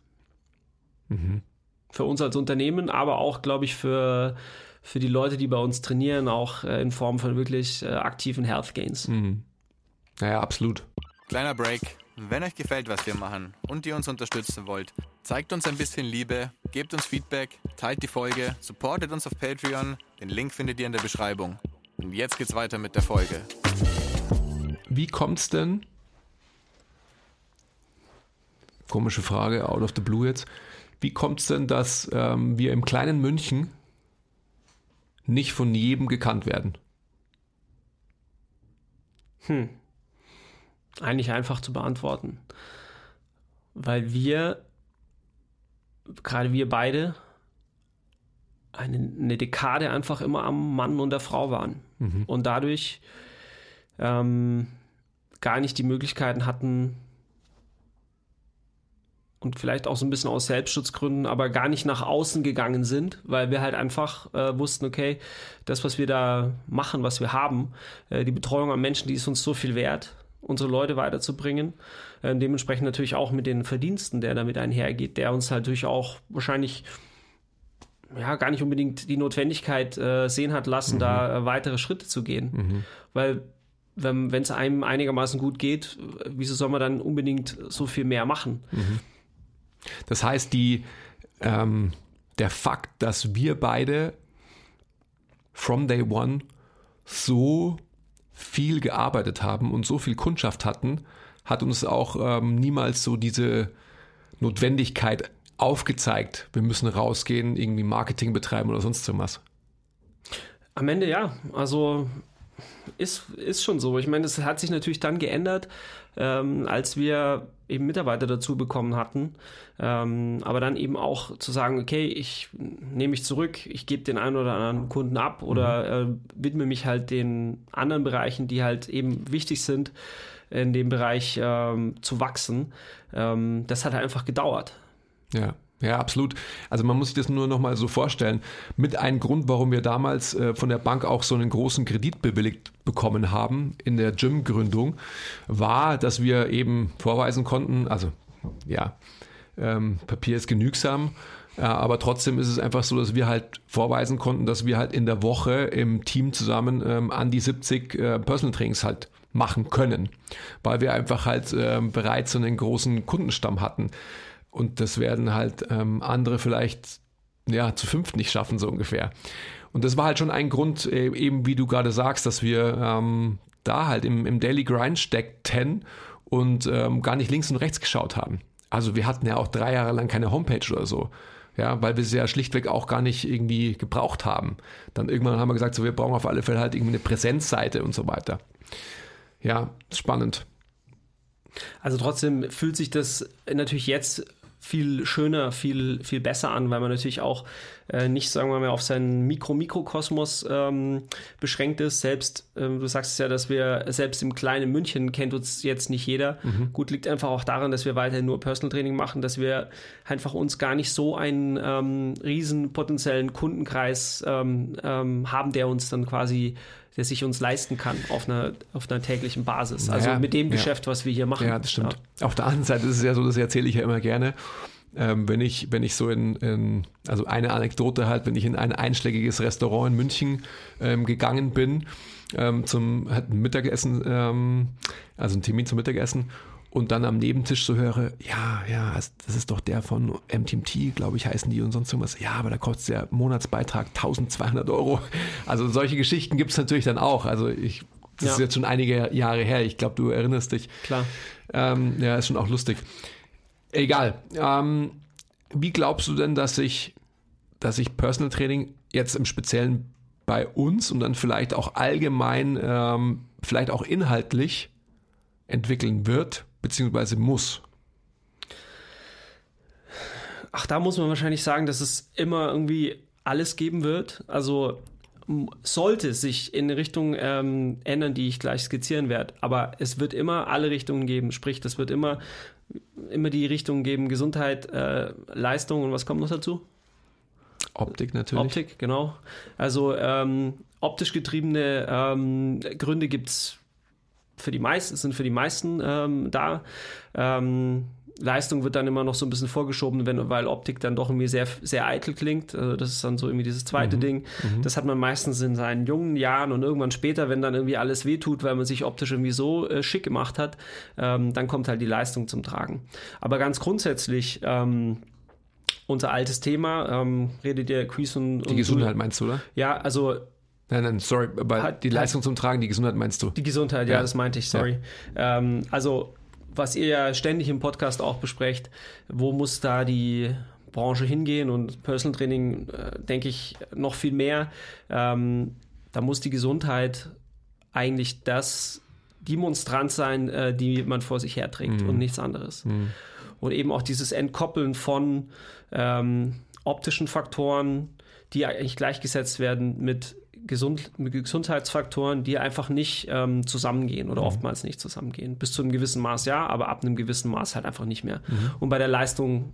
Mhm. Für uns als Unternehmen, aber auch, glaube ich, für für die Leute, die bei uns trainieren, auch äh, in Form von wirklich äh, aktiven Health Gains. Mhm. Naja, absolut. Kleiner Break. Wenn euch gefällt, was wir machen und ihr uns unterstützen wollt, zeigt uns ein bisschen Liebe, gebt uns Feedback, teilt die Folge, supportet uns auf Patreon. Den Link findet ihr in der Beschreibung. Und jetzt geht's weiter mit der Folge. Wie kommt's denn? Komische Frage, out of the blue jetzt. Wie kommt es denn, dass ähm, wir im kleinen München nicht von jedem gekannt werden? Hm. Eigentlich einfach zu beantworten. Weil wir, gerade wir beide, eine, eine Dekade einfach immer am Mann und der Frau waren. Mhm. Und dadurch ähm, gar nicht die Möglichkeiten hatten, und vielleicht auch so ein bisschen aus Selbstschutzgründen, aber gar nicht nach außen gegangen sind, weil wir halt einfach äh, wussten, okay, das, was wir da machen, was wir haben, äh, die Betreuung an Menschen, die ist uns so viel wert, unsere Leute weiterzubringen. Äh, dementsprechend natürlich auch mit den Verdiensten, der damit einhergeht, der uns halt natürlich auch wahrscheinlich ja, gar nicht unbedingt die Notwendigkeit äh, sehen hat lassen, mhm. da äh, weitere Schritte zu gehen. Mhm. Weil wenn es einem einigermaßen gut geht, wieso soll man dann unbedingt so viel mehr machen? Mhm. Das heißt, die, ähm, der Fakt, dass wir beide from day one so viel gearbeitet haben und so viel Kundschaft hatten, hat uns auch ähm, niemals so diese Notwendigkeit aufgezeigt, wir müssen rausgehen, irgendwie Marketing betreiben oder sonst irgendwas. Am Ende ja. Also ist, ist schon so. Ich meine, das hat sich natürlich dann geändert, ähm, als wir eben Mitarbeiter dazu bekommen hatten. Ähm, aber dann eben auch zu sagen, okay, ich nehme mich zurück, ich gebe den einen oder anderen Kunden ab oder mhm. äh, widme mich halt den anderen Bereichen, die halt eben wichtig sind, in dem Bereich ähm, zu wachsen. Ähm, das hat halt einfach gedauert. Ja. Ja, absolut. Also man muss sich das nur noch mal so vorstellen. Mit einem Grund, warum wir damals äh, von der Bank auch so einen großen Kredit bewilligt bekommen haben in der Gym-Gründung, war, dass wir eben vorweisen konnten, also ja, ähm, Papier ist genügsam, ja, aber trotzdem ist es einfach so, dass wir halt vorweisen konnten, dass wir halt in der Woche im Team zusammen ähm, an die 70 äh, Personal Trainings halt machen können, weil wir einfach halt ähm, bereits so einen großen Kundenstamm hatten. Und das werden halt ähm, andere vielleicht ja, zu fünf nicht schaffen, so ungefähr. Und das war halt schon ein Grund, äh, eben wie du gerade sagst, dass wir ähm, da halt im, im Daily Grind steckten und ähm, gar nicht links und rechts geschaut haben. Also wir hatten ja auch drei Jahre lang keine Homepage oder so. Ja, weil wir sie ja schlichtweg auch gar nicht irgendwie gebraucht haben. Dann irgendwann haben wir gesagt, so, wir brauchen auf alle Fälle halt irgendwie eine Präsenzseite und so weiter. Ja, spannend. Also trotzdem fühlt sich das natürlich jetzt viel schöner, viel, viel besser an, weil man natürlich auch äh, nicht, sagen wir mal, auf seinen Mikro-Mikrokosmos ähm, beschränkt ist. Selbst, ähm, du sagst ja, dass wir selbst im kleinen München kennt uns jetzt nicht jeder. Mhm. Gut, liegt einfach auch daran, dass wir weiterhin nur Personal Training machen, dass wir einfach uns gar nicht so einen ähm, riesen potenziellen Kundenkreis ähm, ähm, haben, der uns dann quasi der sich uns leisten kann auf einer, auf einer täglichen Basis. Also naja, mit dem Geschäft, was wir hier machen. Ja, das stimmt. Ja. Auf der anderen Seite ist es ja so, das erzähle ich ja immer gerne. Ähm, wenn ich, wenn ich so in, in, also eine Anekdote halt, wenn ich in ein einschlägiges Restaurant in München ähm, gegangen bin, ähm, zum halt Mittagessen, ähm, also ein Termin zum Mittagessen und dann am Nebentisch so höre, ja, ja, das ist doch der von MTMT, glaube ich, heißen die und sonst irgendwas. Ja, aber da kostet der Monatsbeitrag 1200 Euro. Also solche Geschichten gibt es natürlich dann auch. Also ich, das ja. ist jetzt schon einige Jahre her. Ich glaube, du erinnerst dich. Klar. Ähm, ja, ist schon auch lustig. Egal. Ähm, wie glaubst du denn, dass sich, dass sich Personal Training jetzt im Speziellen bei uns und dann vielleicht auch allgemein, ähm, vielleicht auch inhaltlich entwickeln wird? Beziehungsweise muss? Ach, da muss man wahrscheinlich sagen, dass es immer irgendwie alles geben wird. Also sollte sich in eine Richtung ähm, ändern, die ich gleich skizzieren werde. Aber es wird immer alle Richtungen geben. Sprich, es wird immer, immer die Richtungen geben, Gesundheit, äh, Leistung und was kommt noch dazu? Optik natürlich. Optik, genau. Also ähm, optisch getriebene ähm, Gründe gibt es für die meisten, sind für die meisten ähm, da. Ähm, Leistung wird dann immer noch so ein bisschen vorgeschoben, wenn, weil Optik dann doch irgendwie sehr, sehr eitel klingt. Also das ist dann so irgendwie dieses zweite mhm. Ding. Mhm. Das hat man meistens in seinen jungen Jahren und irgendwann später, wenn dann irgendwie alles wehtut, weil man sich optisch irgendwie so äh, schick gemacht hat, ähm, dann kommt halt die Leistung zum Tragen. Aber ganz grundsätzlich, ähm, unser altes Thema, ähm, redet ihr Quiz und, und Die Gesundheit meinst du, oder? Ja, also Nein, nein, sorry, aber hat, die Leistung zum Tragen, die Gesundheit meinst du? Die Gesundheit, ja, ja das meinte ich, sorry. Ja. Ähm, also, was ihr ja ständig im Podcast auch besprecht, wo muss da die Branche hingehen und Personal Training, äh, denke ich, noch viel mehr. Ähm, da muss die Gesundheit eigentlich das, die Monstranz sein, äh, die man vor sich herträgt mhm. und nichts anderes. Mhm. Und eben auch dieses Entkoppeln von ähm, optischen Faktoren, die eigentlich gleichgesetzt werden mit Gesund, Gesundheitsfaktoren, die einfach nicht ähm, zusammengehen oder mhm. oftmals nicht zusammengehen. Bis zu einem gewissen Maß ja, aber ab einem gewissen Maß halt einfach nicht mehr. Mhm. Und bei der Leistung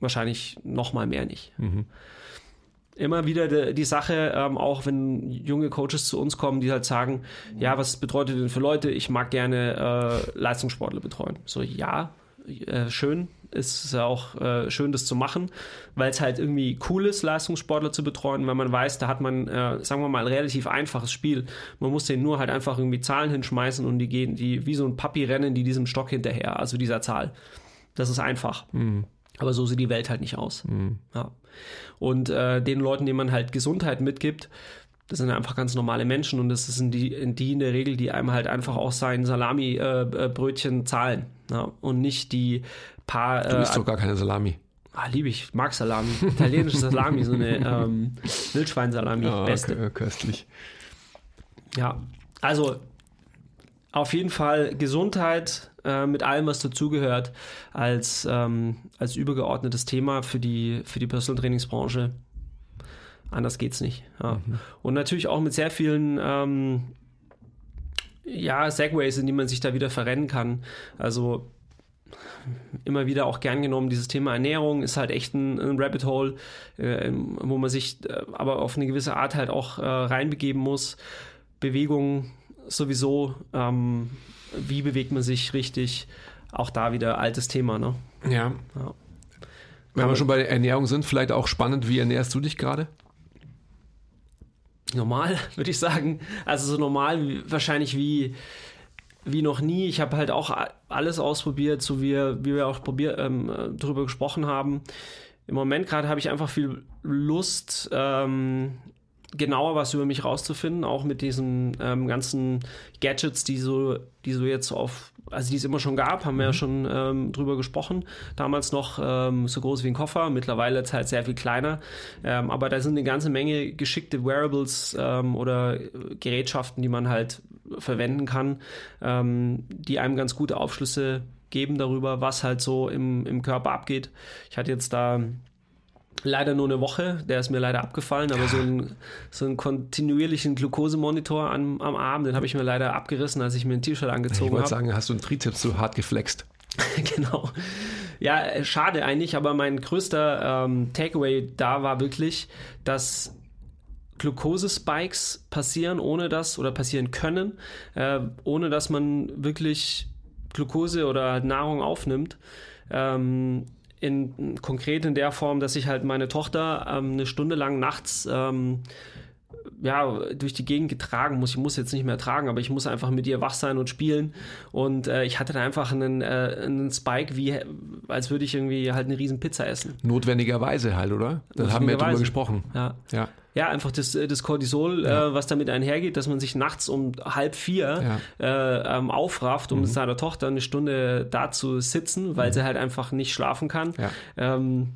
wahrscheinlich noch mal mehr nicht. Mhm. Immer wieder die, die Sache, ähm, auch wenn junge Coaches zu uns kommen, die halt sagen, ja, was bedeutet denn für Leute, ich mag gerne äh, Leistungssportler betreuen. So, ja, äh, schön, ist ja auch äh, schön, das zu machen, weil es halt irgendwie cool ist, Leistungssportler zu betreuen, weil man weiß, da hat man, äh, sagen wir mal, ein relativ einfaches Spiel. Man muss denen nur halt einfach irgendwie Zahlen hinschmeißen und die gehen, die wie so ein Papi rennen, die diesem Stock hinterher, also dieser Zahl. Das ist einfach. Mhm. Aber so sieht die Welt halt nicht aus. Mhm. Ja. Und äh, den Leuten, denen man halt Gesundheit mitgibt, das sind einfach ganz normale Menschen und das sind die, die in der Regel, die einem halt einfach auch sein Salami-Brötchen äh, zahlen. Ja? Und nicht die paar. Du isst äh, doch gar keine Salami. Ah, liebe ich, mag Salami. Italienische Salami, so eine ähm, Wildschweinsalami, oh, beste. Okay, köstlich. Ja, Also auf jeden Fall Gesundheit äh, mit allem, was dazugehört, als, ähm, als übergeordnetes Thema für die, für die Personal Trainingsbranche. Anders geht's nicht. Ja. Mhm. Und natürlich auch mit sehr vielen ähm, ja, Segways, in die man sich da wieder verrennen kann. Also immer wieder auch gern genommen, dieses Thema Ernährung ist halt echt ein, ein Rabbit Hole, äh, wo man sich äh, aber auf eine gewisse Art halt auch äh, reinbegeben muss. Bewegung sowieso, ähm, wie bewegt man sich richtig, auch da wieder altes Thema, ne? Ja. ja. Wenn wir schon bei der Ernährung sind, vielleicht auch spannend, wie ernährst du dich gerade? Normal, würde ich sagen. Also so normal wahrscheinlich wie wie noch nie. Ich habe halt auch alles ausprobiert, so wie, wie wir auch probier, ähm, darüber gesprochen haben. Im Moment gerade habe ich einfach viel Lust, ähm, genauer was über mich rauszufinden, auch mit diesen ähm, ganzen Gadgets, die so, die so jetzt auf, also die es immer schon gab, haben wir ja mhm. schon ähm, drüber gesprochen. Damals noch ähm, so groß wie ein Koffer, mittlerweile jetzt halt sehr viel kleiner. Ähm, aber da sind eine ganze Menge geschickte Wearables ähm, oder Gerätschaften, die man halt verwenden kann, ähm, die einem ganz gute Aufschlüsse geben darüber, was halt so im, im Körper abgeht. Ich hatte jetzt da leider nur eine Woche, der ist mir leider abgefallen, aber so, ein, so einen kontinuierlichen Glukosemonitor am, am Arm, den habe ich mir leider abgerissen, als ich mir ein T-Shirt angezogen habe. Ich wollte sagen, hast du einen Trizeps so hart geflext? genau. Ja, schade eigentlich, aber mein größter ähm, Takeaway da war wirklich, dass Glukosespikes passieren, ohne das oder passieren können, äh, ohne dass man wirklich Glukose oder Nahrung aufnimmt. Ähm, in, konkret in der Form, dass ich halt meine Tochter ähm, eine Stunde lang nachts ähm, ja, durch die Gegend getragen muss. Ich muss jetzt nicht mehr tragen, aber ich muss einfach mit ihr wach sein und spielen. Und äh, ich hatte da einfach einen, äh, einen Spike, wie als würde ich irgendwie halt eine riesen Pizza essen. Notwendigerweise halt, oder? Das haben wir drüber gesprochen. Ja. ja. Ja, einfach das, äh, das Cortisol, ja. äh, was damit einhergeht, dass man sich nachts um halb vier ja. äh, ähm, aufrafft, um mhm. seiner Tochter eine Stunde da zu sitzen, weil mhm. sie halt einfach nicht schlafen kann. Ja. Ähm,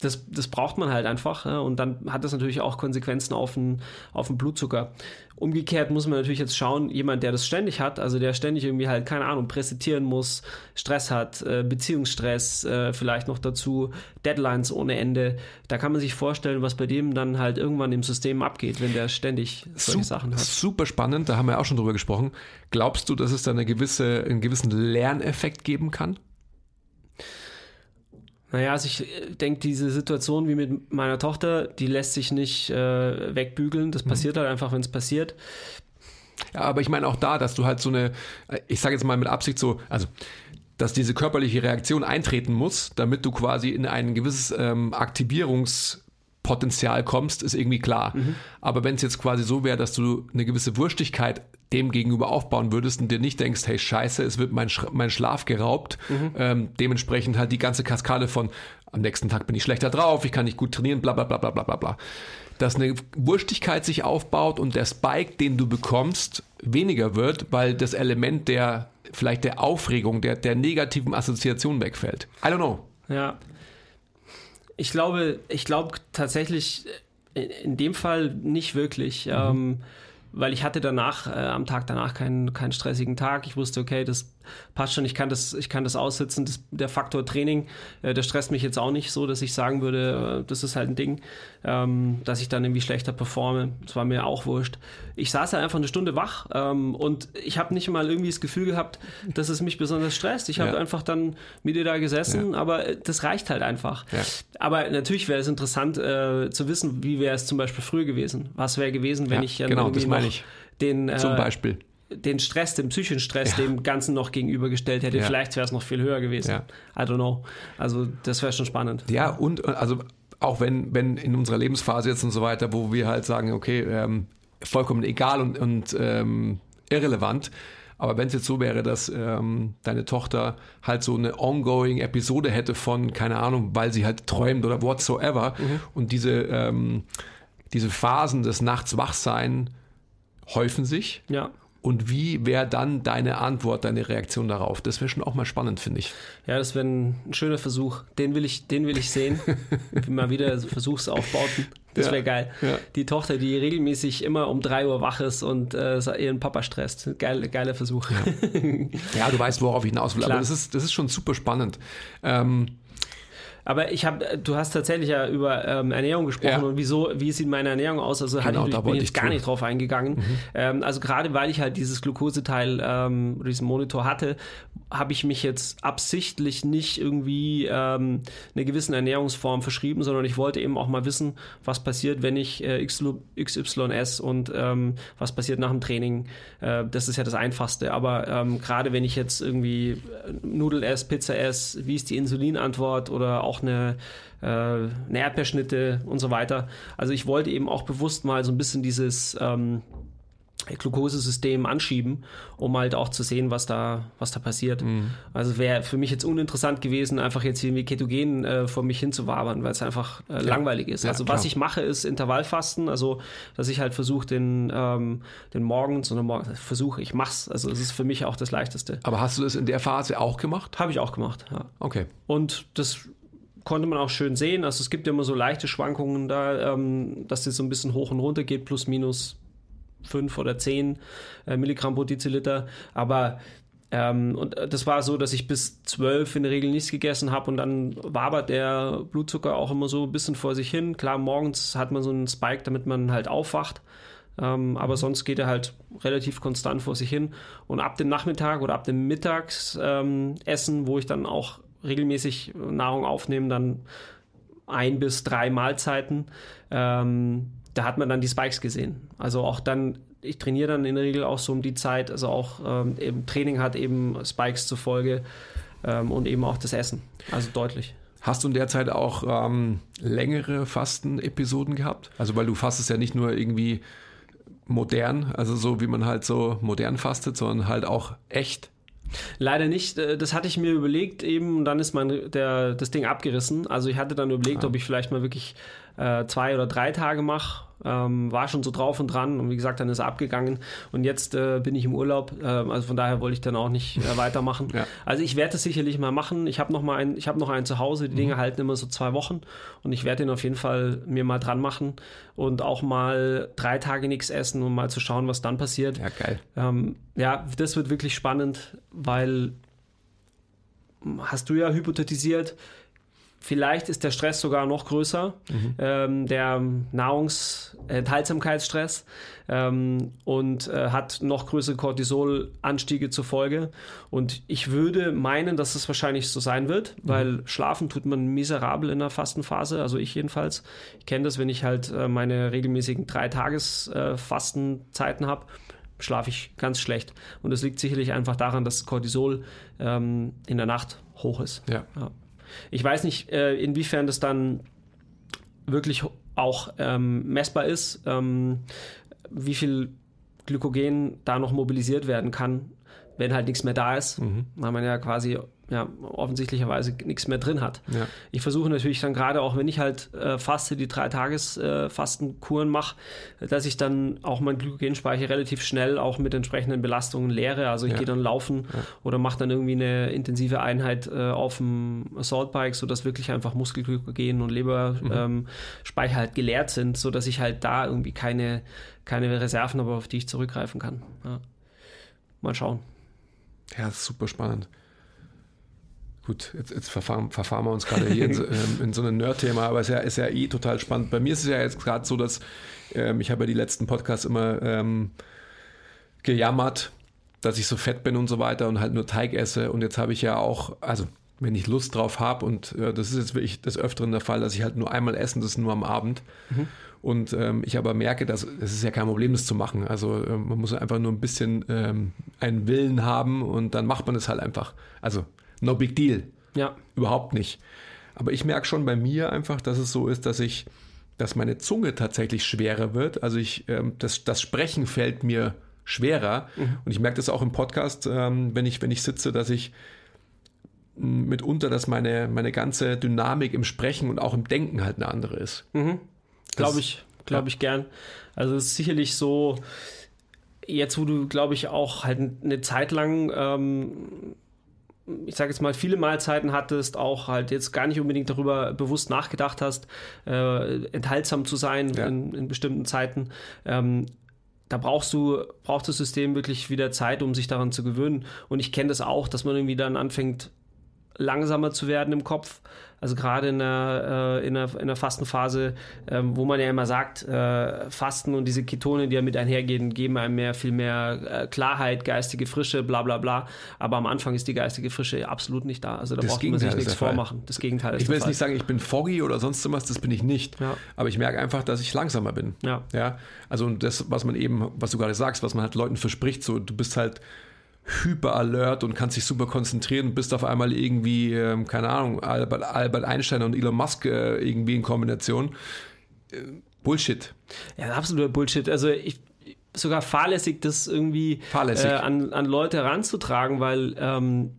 das, das braucht man halt einfach. Ja, und dann hat das natürlich auch Konsequenzen auf den, auf den Blutzucker. Umgekehrt muss man natürlich jetzt schauen, jemand, der das ständig hat, also der ständig irgendwie halt, keine Ahnung, präsentieren muss, Stress hat, äh, Beziehungsstress, äh, vielleicht noch dazu, Deadlines ohne Ende, da kann man sich vorstellen, was bei dem dann halt irgendwann im System abgeht, wenn der ständig solche super, Sachen hat. Super spannend, da haben wir auch schon drüber gesprochen. Glaubst du, dass es da eine gewisse, einen gewissen Lerneffekt geben kann? Naja, also ich äh, denke, diese Situation wie mit meiner Tochter, die lässt sich nicht äh, wegbügeln. Das mhm. passiert halt einfach, wenn es passiert. Ja, aber ich meine auch da, dass du halt so eine, äh, ich sage jetzt mal mit Absicht so, also dass diese körperliche Reaktion eintreten muss, damit du quasi in ein gewisses ähm, Aktivierungs Potenzial kommst, ist irgendwie klar. Mhm. Aber wenn es jetzt quasi so wäre, dass du eine gewisse Wurstigkeit dem gegenüber aufbauen würdest und dir nicht denkst, hey Scheiße, es wird mein, Sch mein Schlaf geraubt, mhm. ähm, dementsprechend halt die ganze Kaskade von am nächsten Tag bin ich schlechter drauf, ich kann nicht gut trainieren, bla bla bla bla bla bla. Dass eine Wurstigkeit sich aufbaut und der Spike, den du bekommst, weniger wird, weil das Element der vielleicht der Aufregung, der, der negativen Assoziation wegfällt. I don't know. Ja, ich glaube, ich glaube tatsächlich in dem Fall nicht wirklich. Mhm. Ähm, weil ich hatte danach, äh, am Tag danach keinen, keinen stressigen Tag. Ich wusste, okay, das passt schon, ich kann das, ich kann das aussitzen. Das, der Faktor Training, äh, der stresst mich jetzt auch nicht so, dass ich sagen würde, äh, das ist halt ein Ding, ähm, dass ich dann irgendwie schlechter performe. Das war mir auch wurscht. Ich saß halt einfach eine Stunde wach ähm, und ich habe nicht mal irgendwie das Gefühl gehabt, dass es mich besonders stresst. Ich habe ja. einfach dann mit dir da gesessen, ja. aber äh, das reicht halt einfach. Ja. Aber natürlich wäre es interessant äh, zu wissen, wie wäre es zum Beispiel früher gewesen. Was wäre gewesen, wenn ich genau, das meine ich. den äh, zum Beispiel den Stress, den psychischen Stress ja. dem Ganzen noch gegenübergestellt hätte. Ja. Vielleicht wäre es noch viel höher gewesen. Ja. I don't know. Also das wäre schon spannend. Ja, und also auch wenn, wenn in unserer Lebensphase jetzt und so weiter, wo wir halt sagen, okay, ähm, vollkommen egal und, und ähm, irrelevant, aber wenn es jetzt so wäre, dass ähm, deine Tochter halt so eine ongoing Episode hätte von, keine Ahnung, weil sie halt träumt oder whatsoever mhm. und diese, ähm, diese Phasen des Nachts Wachsein häufen sich. Ja. Und wie wäre dann deine Antwort, deine Reaktion darauf? Das wäre schon auch mal spannend, finde ich. Ja, das wäre ein schöner Versuch. Den will ich, den will ich sehen. Mal wieder Versuchsaufbauten. Das Ja. wäre geil. Ja. Die Tochter, die regelmäßig immer um 3 Uhr wach ist und äh, ihren Papa stresst. Geil, geiler Versuch. Ja, du weißt, worauf ich hinaus will. Klar. Aber das ist, das ist schon super spannend. Ähm, Aber ich habe, du hast tatsächlich ja über ähm, Ernährung gesprochen Ja. und wieso, wie sieht meine Ernährung aus? Also Genau, ich, da ich bin jetzt gar. Mhm. nicht drauf eingegangen. Ähm, also gerade weil ich halt dieses Glukoseteil, ähm, diesen Monitor hatte, habe ich mich jetzt absichtlich nicht irgendwie ähm, einer gewissen Ernährungsform verschrieben, sondern ich wollte eben auch mal wissen, was passiert, wenn ich äh, XY esse und ähm, was passiert nach dem Training. Äh, das ist ja das Einfachste. Aber ähm, gerade wenn ich jetzt irgendwie äh, Nudel esse, Pizza esse, wie ist die Insulinantwort oder auch eine äh, eine Erdbeerschnitte und so weiter. Also ich wollte eben auch bewusst mal so ein bisschen dieses ähm, Glukosesystem anschieben, um halt auch zu sehen, was da, was da passiert. Also wäre für mich jetzt uninteressant gewesen, einfach jetzt irgendwie Ketogen äh, vor mich hinzuwabern, weil es einfach äh, langweilig ist. Ja, also klar. was ich mache, ist Intervallfasten, also dass ich halt versuche, den, ähm, den morgens oder morgens, versuche, ich mach's. Also es ist für mich auch das Leichteste. aber hast du das in der Phase auch gemacht? Habe ich auch gemacht, ja. Okay. Und das konnte man auch schön sehen. Also es gibt ja immer so leichte Schwankungen da, ähm, dass das so ein bisschen hoch und runter geht, plus minus 5 oder 10 äh, Milligramm pro Deziliter. Aber ähm, und äh, das war so, dass ich bis 12 in der Regel nichts gegessen habe und dann wabert der Blutzucker auch immer so ein bisschen vor sich hin. Klar, morgens hat man so einen Spike, damit man halt aufwacht. Ähm, aber sonst geht er halt relativ konstant vor sich hin. Und ab dem Nachmittag oder ab dem Mittagsessen, ähm, wo ich dann auch regelmäßig Nahrung aufnehme, dann ein bis drei Mahlzeiten, ähm, da hat man dann die Spikes gesehen. Also auch dann, ich trainiere dann in der Regel auch so um die Zeit, also auch ähm, eben Training hat eben Spikes zur Folge ähm, und eben auch das Essen. Also deutlich. Hast du in der Zeit auch ähm, längere Fastenepisoden gehabt? Also weil du fastest ja nicht nur irgendwie modern, also so wie man halt so modern fastet, sondern halt auch echt. Leider nicht. Äh, Das hatte ich mir überlegt eben und dann ist mein, der, das Ding abgerissen. Also ich hatte dann überlegt, ob ich vielleicht mal wirklich äh, zwei oder drei Tage mache. Ähm, war schon so drauf und dran und wie gesagt, dann ist er abgegangen und jetzt äh, bin ich im Urlaub. Äh, also von daher wollte ich dann auch nicht äh, weitermachen. Ja. Also ich werde es sicherlich mal machen. Ich habe noch mal einen, ich habe noch einen zu Hause. Die Dinge halten immer so zwei Wochen und ich werde den auf jeden Fall mir mal dran machen und auch mal drei Tage nichts essen, um mal zu schauen, was dann passiert. Ja, geil. Ähm, ja, das wird wirklich spannend, weil hast du ja hypothetisiert, vielleicht ist der Stress sogar noch größer, ähm, der Nahrungsenthaltsamkeitsstress ähm, und äh, hat noch größere Cortisolanstiege zur Folge. Und ich würde meinen, dass es wahrscheinlich so sein wird, weil schlafen tut man miserabel in der Fastenphase, also ich jedenfalls. Ich kenne das, wenn ich halt äh, meine regelmäßigen drei Tages äh, Fastenzeiten habe schlafe ich ganz schlecht. Und das liegt sicherlich einfach daran, dass Cortisol ähm, in der Nacht hoch ist. Ja. Ja. Ich weiß nicht, äh, inwiefern das dann wirklich auch ähm, messbar ist, ähm, wie viel Glykogen da noch mobilisiert werden kann, wenn halt nichts mehr da ist, weil man ja quasi ja, offensichtlicherweise nichts mehr drin hat. Ja. Ich versuche natürlich dann gerade auch, wenn ich halt äh, faste, die drei Tages äh, Fastenkuren mache, dass ich dann auch meinen Glykogenspeicher relativ schnell auch mit entsprechenden Belastungen leere. Also ich Ja. gehe dann laufen oder mache dann irgendwie eine intensive Einheit äh, auf dem Assault-Bike, sodass wirklich einfach Muskelglykogen und Leberspeicher ähm, Speicher halt geleert sind, sodass ich halt da irgendwie keine, keine Reserven habe, auf die ich zurückgreifen kann. Ja. Mal schauen. Ja, das ist super spannend. Gut, jetzt, jetzt verfahren, verfahren wir uns gerade hier in so, ähm, in so ein Nerd-Thema, aber es ist ja, ist ja eh total spannend. Bei mir ist es ja jetzt gerade so, dass ähm, ich habe ja die letzten Podcasts immer ähm, gejammert, dass ich so fett bin und so weiter und halt nur Teig esse. Und jetzt habe ich ja auch, also wenn ich Lust drauf habe und äh, das ist jetzt wirklich des Öfteren der Fall, dass ich halt nur einmal essen, das ist nur am Abend. Und ähm, ich aber merke, dass es ist ja kein Problem, das zu machen. Also ähm, man muss einfach nur ein bisschen ähm, einen Willen haben und dann macht man es halt einfach. Also no big deal. Ja, Überhaupt nicht. Aber ich merke schon bei mir einfach, dass es so ist, dass ich, dass meine Zunge tatsächlich schwerer wird. Also ich, ähm, das, das Sprechen fällt mir schwerer. Und ich merke das auch im Podcast, ähm, wenn ich, wenn ich sitze, dass ich m, mitunter, dass meine, meine ganze Dynamik im Sprechen und auch im Denken halt eine andere ist. Glaube Das- ich, glaube ich gern. Also es ist sicherlich so, jetzt wo du, glaube ich, auch halt eine Zeit lang ähm, ich sage jetzt mal, viele Mahlzeiten hattest, auch halt jetzt gar nicht unbedingt darüber bewusst nachgedacht hast, äh, enthaltsam zu sein ja. in, in, bestimmten Zeiten. Ähm, da brauchst du, braucht das System wirklich wieder Zeit, um sich daran zu gewöhnen. Und ich kenne das auch, dass man irgendwie dann anfängt, langsamer zu werden im Kopf. Also gerade in der, äh, in der, in der Fastenphase, ähm, wo man ja immer sagt, äh, Fasten und diese Ketone, die ja mit einhergehen, geben einem mehr, viel mehr äh, Klarheit, geistige Frische, bla bla bla. Aber am Anfang ist die geistige Frische absolut nicht da. Also da das braucht Gegenteil man sich nichts vormachen. Das Gegenteil ist Ich will jetzt nicht sagen, ich bin foggy oder sonst was, das bin ich nicht. Ja. Aber ich merke einfach, dass ich langsamer bin. Ja. ja. Also das, was man eben, was du gerade sagst, was man halt Leuten verspricht, so du bist halt hyper alert und kannst dich super konzentrieren und bist auf einmal irgendwie, ähm, keine Ahnung, Albert, Albert Einstein und Elon Musk äh, irgendwie in Kombination. Äh, Bullshit. Ja, absoluter Bullshit. Also ich sogar fahrlässig, das irgendwie fahrlässig. Äh, an, an Leute heranzutragen, weil ähm,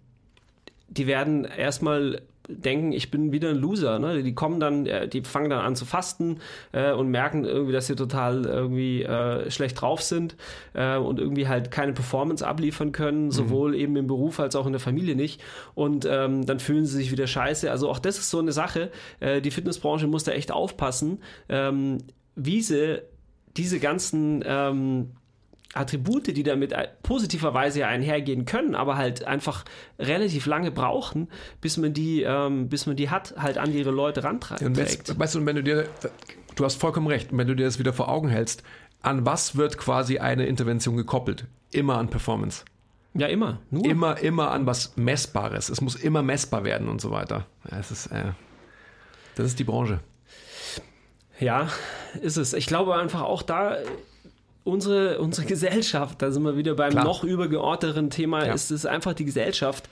die werden erstmal denken, ich bin wieder ein Loser. Ne? Die kommen dann, äh, die fangen dann an zu fasten äh, und merken irgendwie, dass sie total irgendwie äh, schlecht drauf sind äh, und irgendwie halt keine Performance abliefern können, mhm. sowohl eben im Beruf als auch in der Familie nicht. Und ähm, dann fühlen sie sich wieder scheiße. Also auch das ist so eine Sache. Äh, die Fitnessbranche muss da echt aufpassen, ähm, wie sie diese ganzen ähm, Attribute, die damit positiverweise einhergehen können, aber halt einfach relativ lange brauchen, bis man die, ähm, bis man die hat, halt an ihre Leute. Und weißt, weißt du, wenn du dir, du hast vollkommen recht, wenn du dir das wieder vor Augen hältst, an was wird quasi eine Intervention gekoppelt? Immer an Performance. Ja, immer. Nur. Immer, immer an was Messbares. Es muss immer messbar werden und so weiter. Ja, es ist, äh, das ist die Branche. Ja, ist es. Ich glaube einfach auch da unsere, unsere Gesellschaft, da sind wir wieder beim Klar. noch übergeordneteren Thema, ja. ist es einfach die Gesellschaft.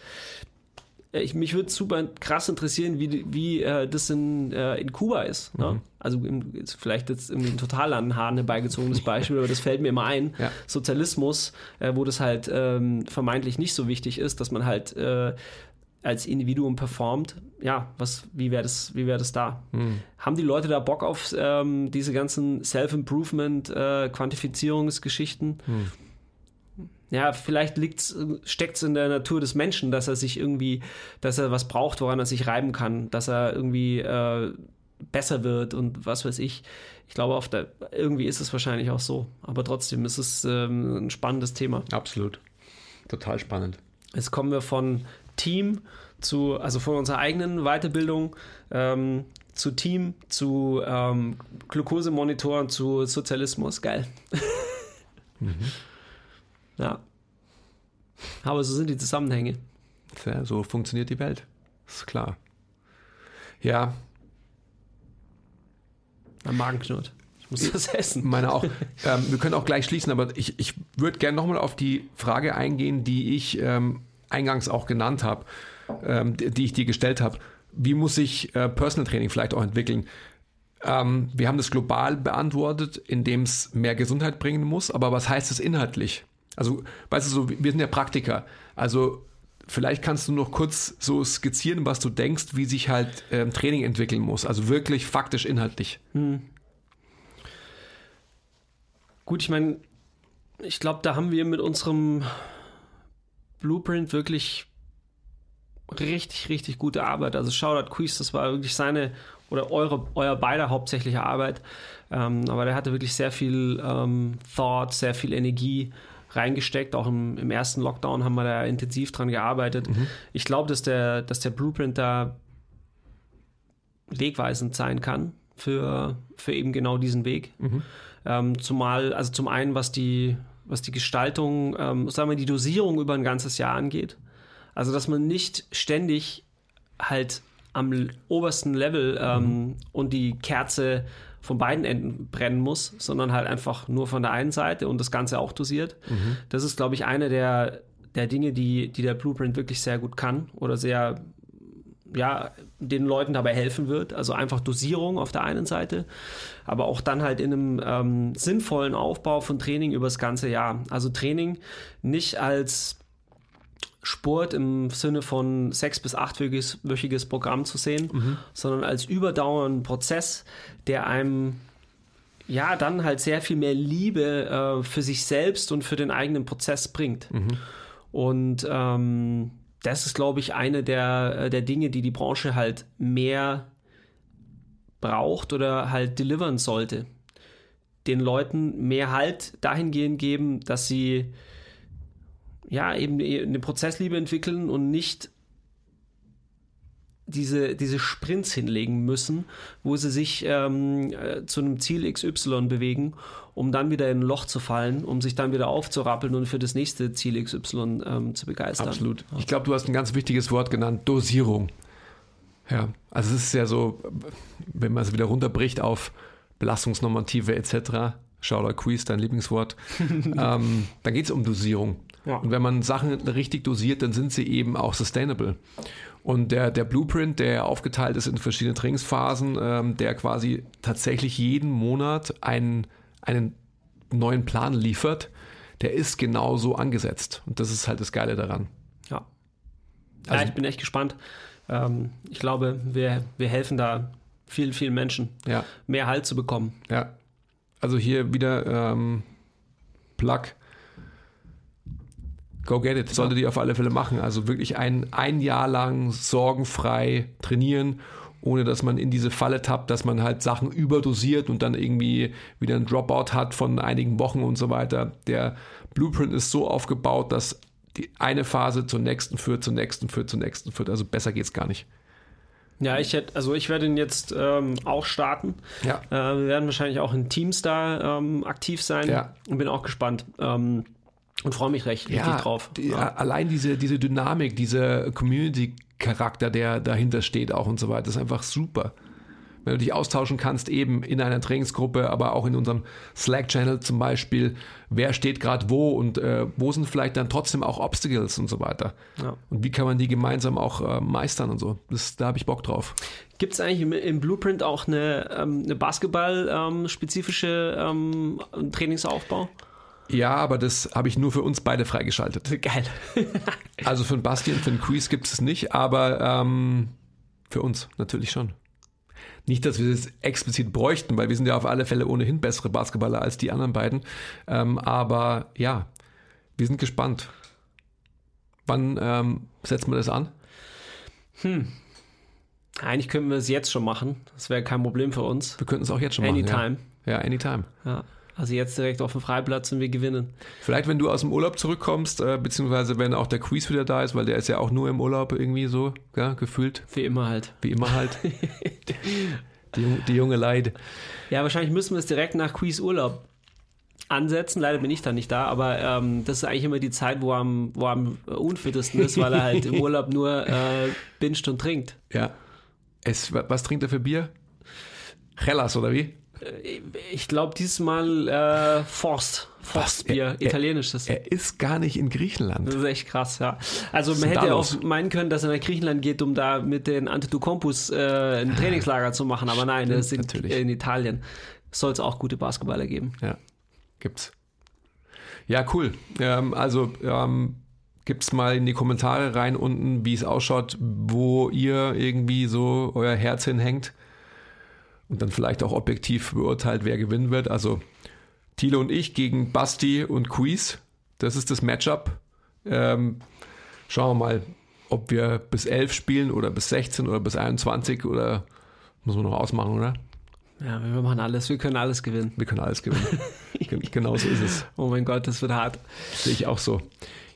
Ich, mich würde super krass interessieren, wie, wie äh, das in, äh, in Kuba ist. Ne? Mhm. Also im, vielleicht jetzt irgendwie ein total an Haaren herbeigezogenes Beispiel, aber das fällt mir immer ein. Ja. Sozialismus, äh, wo das halt ähm, vermeintlich nicht so wichtig ist, dass man halt äh, als Individuum performt, ja, was, wie wäre das, wie wäre das da? Hm. Haben die Leute da Bock auf ähm, diese ganzen Self-Improvement, äh, Quantifizierungsgeschichten? Hm. Ja, vielleicht steckt es in der Natur des Menschen, dass er sich irgendwie, dass er was braucht, woran er sich reiben kann, dass er irgendwie äh, besser wird und was weiß ich. Ich glaube, auf der, irgendwie ist es wahrscheinlich auch so. Aber trotzdem ist es ähm, ein spannendes Thema. Absolut. Total spannend. Jetzt kommen wir von Team zu, also von unserer eigenen Weiterbildung ähm, zu Team, zu ähm, Glukosemonitoren, zu Sozialismus. Geil. mhm. Ja. Aber so sind die Zusammenhänge. Ja, so funktioniert die Welt. Ist klar. Ja. Mein Magen knurrt. Ich muss das essen. Meine auch. ähm, wir können auch gleich schließen, aber ich, ich würde gerne nochmal auf die Frage eingehen, die ich ähm, eingangs auch genannt habe, ähm, die ich dir gestellt habe. Wie muss sich äh, Personal Training vielleicht auch entwickeln? Ähm, wir haben das global beantwortet, indem es mehr Gesundheit bringen muss, aber was heißt es inhaltlich? Also, weißt du, so, wir sind ja Praktiker. Also, vielleicht kannst du noch kurz so skizzieren, was du denkst, wie sich halt ähm, Training entwickeln muss. Also wirklich faktisch inhaltlich. Hm. Gut, ich meine, ich glaube, da haben wir mit unserem Blueprint wirklich richtig, richtig gute Arbeit. Also Shoutout Quiz, das war wirklich seine oder eure, euer beider hauptsächliche Arbeit. Ähm, aber der hatte wirklich sehr viel ähm, Thought, sehr viel Energie reingesteckt. Auch im, im, ersten Lockdown haben wir da intensiv dran gearbeitet. Mhm. Ich glaube, dass der, dass der Blueprint da wegweisend sein kann für, für eben genau diesen Weg. Mhm. Ähm, zumal, also zum einen, was die, was die Gestaltung, ähm, sagen wir, die Dosierung über ein ganzes Jahr angeht. Also, dass man nicht ständig halt am obersten Level ähm, mhm. und die Kerze von beiden Enden brennen muss, sondern halt einfach nur von der einen Seite und das Ganze auch dosiert. Mhm. Das ist, glaube ich, eine der, der Dinge, die, die der Blueprint wirklich sehr gut kann oder sehr ja, den Leuten dabei helfen wird. Also einfach Dosierung auf der einen Seite, aber auch dann halt in einem ähm, sinnvollen Aufbau von Training über das ganze Jahr. Also Training nicht als Sport im Sinne von sechs- bis achtwöchiges Programm zu sehen, mhm. sondern als überdauernden Prozess, der einem ja dann halt sehr viel mehr Liebe äh, für sich selbst und für den eigenen Prozess bringt. Mhm. Und ähm, das ist, glaube ich, eine der, äh, der Dinge, die die Branche halt mehr braucht oder halt delivern sollte. Den Leuten mehr Halt dahingehend geben, dass sie ja eben eine Prozessliebe entwickeln und nicht diese, diese Sprints hinlegen müssen, wo sie sich ähm, äh, zu einem Ziel XY bewegen, um dann wieder in ein Loch zu fallen, um sich dann wieder aufzurappeln und für das nächste Ziel XY ähm, zu begeistern. Absolut. Ich glaube, du hast ein ganz wichtiges Wort genannt, Dosierung. Ja, also es ist ja so, wenn man es wieder runterbricht auf Belastungsnormative etc., Schauder Quiz, dein Lieblingswort, ähm, dann geht es um Dosierung. Ja. Und wenn man Sachen richtig dosiert, dann sind sie eben auch sustainable. Und der, der Blueprint, der aufgeteilt ist in verschiedene Trainingsphasen, ähm, der quasi tatsächlich jeden Monat einen, einen neuen Plan liefert, der ist genauso angesetzt. Und das ist halt das Geile daran. Ja. Also, ja, ich bin echt gespannt. Ähm, ich glaube, wir, wir helfen da vielen, vielen Menschen, ja. mehr Halt zu bekommen. Ja. Also hier wieder ähm, Plug Go get it. Solltet ihr auf alle Fälle machen. Also wirklich ein, ein Jahr lang sorgenfrei trainieren, ohne dass man in diese Falle tappt, dass man halt Sachen überdosiert und dann irgendwie wieder ein Dropout hat von einigen Wochen und so weiter. Der Blueprint ist so aufgebaut, dass die eine Phase zur nächsten führt, zur nächsten führt, zur nächsten führt. Also besser geht's gar nicht. Ja, ich hätte, also ich werde ihn jetzt ähm, auch starten. Ja. Äh, wir werden wahrscheinlich auch in Teams da ähm, aktiv sein ja. und bin auch gespannt. Ähm, und freue mich recht ja, richtig drauf. Die, ja. Allein diese, diese Dynamik, dieser Community-Charakter, der dahinter steht auch und so weiter, ist einfach super. Wenn du dich austauschen kannst, eben in einer Trainingsgruppe, aber auch in unserem Slack-Channel zum Beispiel, wer steht gerade wo und äh, wo sind vielleicht dann trotzdem auch Obstacles und so weiter. Ja. Und wie kann man die gemeinsam auch äh, meistern und so. Das, da habe ich Bock drauf. Gibt es eigentlich im, im, Blueprint auch eine, ähm, eine Basketball-spezifische ähm, ähm, Trainingsaufbau? Ja, aber das habe ich nur für uns beide freigeschaltet. Geil. also für den Basti und für den Quiz gibt es nicht, aber ähm, für uns natürlich schon. Nicht, dass wir das explizit bräuchten, weil wir sind ja auf alle Fälle ohnehin bessere Basketballer als die anderen beiden. Ähm, aber ja, wir sind gespannt. Wann ähm, setzen wir das an? Hm. Eigentlich könnten wir es jetzt schon machen. Das wäre kein Problem für uns. Wir könnten es auch jetzt schon anytime. machen. Ja, ja anytime. Ja. Also jetzt direkt auf dem Freiplatz und wir gewinnen. Vielleicht, wenn du aus dem Urlaub zurückkommst, äh, beziehungsweise wenn auch der Quiz wieder da ist, weil der ist ja auch nur im Urlaub irgendwie so, ja, gefühlt. Wie immer halt. Wie immer halt. die, die junge Leid. Ja, wahrscheinlich müssen wir es direkt nach Quiz Urlaub ansetzen. Leider bin ich da nicht da, aber ähm, das ist eigentlich immer die Zeit, wo er am, wo er am unfittesten ist, weil er halt im Urlaub nur äh, binscht und trinkt. Ja. Es, was trinkt er für Bier? Hellas oder wie? Äh, ich glaube diesmal äh, Forst. Forstbier, er, italienisches. Er ist gar nicht in Griechenland. Das ist echt krass, ja. Also man hätte ja auch meinen können, dass er nach Griechenland geht, um da mit den Antetokounmpos äh, ein Trainingslager zu machen, aber nein, er ist in, in Italien. Soll es auch gute Basketballer geben. Ja, gibt's. Ja, cool. Ähm, also ähm, gibt's mal in die Kommentare rein unten, wie es ausschaut, wo ihr irgendwie so euer Herz hinhängt und dann vielleicht auch objektiv beurteilt, wer gewinnen wird. Also Thiele und ich gegen Basti und Quiz. Das ist das Matchup. Ähm, schauen wir mal, ob wir bis 11 spielen oder bis 16 oder bis 21 oder muss man noch ausmachen, oder? Ja, wir machen alles. Wir können alles gewinnen. Wir können alles gewinnen. genau so ist es. Oh mein Gott, das wird hart. Sehe ich auch so.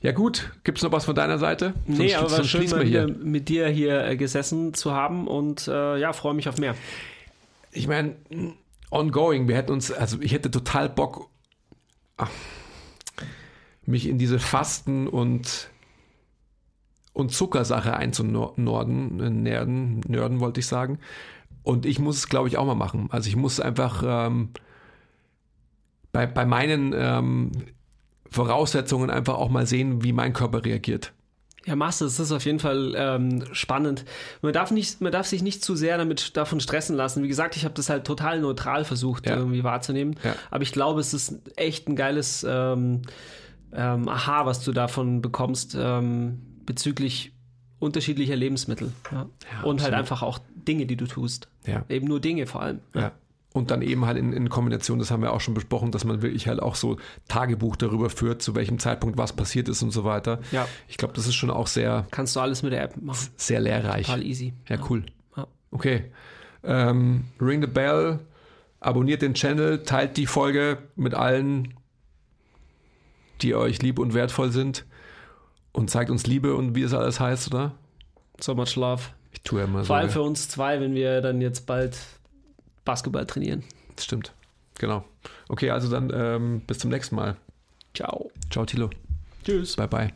Ja gut, gibt es noch was von deiner Seite? Nee, sonst, aber war schön, mal hier. mit dir hier äh, gesessen zu haben und äh, ja, freue mich auf mehr ich meine, ongoing, wir hätten uns, also ich hätte total Bock, ach, mich in diese Fasten und und Zuckersache einzunorden, nerden, nörden wollte ich sagen. Und ich muss es, glaube ich, auch mal machen. Also ich muss einfach ähm, bei, bei meinen ähm, Voraussetzungen einfach auch mal sehen, wie mein Körper reagiert. Ja, machst du, das ist auf jeden Fall ähm, spannend. Man darf, nicht, man darf sich nicht zu sehr damit davon stressen lassen. Wie gesagt, ich habe das halt total neutral versucht, ja. irgendwie wahrzunehmen. Ja. Aber ich glaube, es ist echt ein geiles ähm, ähm, Aha, was du davon bekommst ähm, bezüglich unterschiedlicher Lebensmittel. Ja. Und halt einfach auch Dinge, die du tust. Eben nur Dinge vor allem. Ja. Und dann eben halt in, in Kombination, das haben wir auch schon besprochen, dass man wirklich halt auch so Tagebuch darüber führt, zu welchem Zeitpunkt was passiert ist und so weiter. Ja. Ich glaube, das ist schon auch sehr, Kannst du alles mit der App machen. sehr lehrreich. Total easy. Ja, cool. Ja. Okay. Ähm, ring the bell, abonniert den Channel, teilt die Folge mit allen, die euch lieb und wertvoll sind und zeigt uns Liebe und wie es alles heißt, oder? So much love. Ich tue ja immer Vor allem so. für uns zwei, wenn wir dann jetzt bald Basketball trainieren. Stimmt. Genau. Okay, also dann ähm, bis zum nächsten Mal. Ciao. Ciao, Tilo. Tschüss. Bye, bye.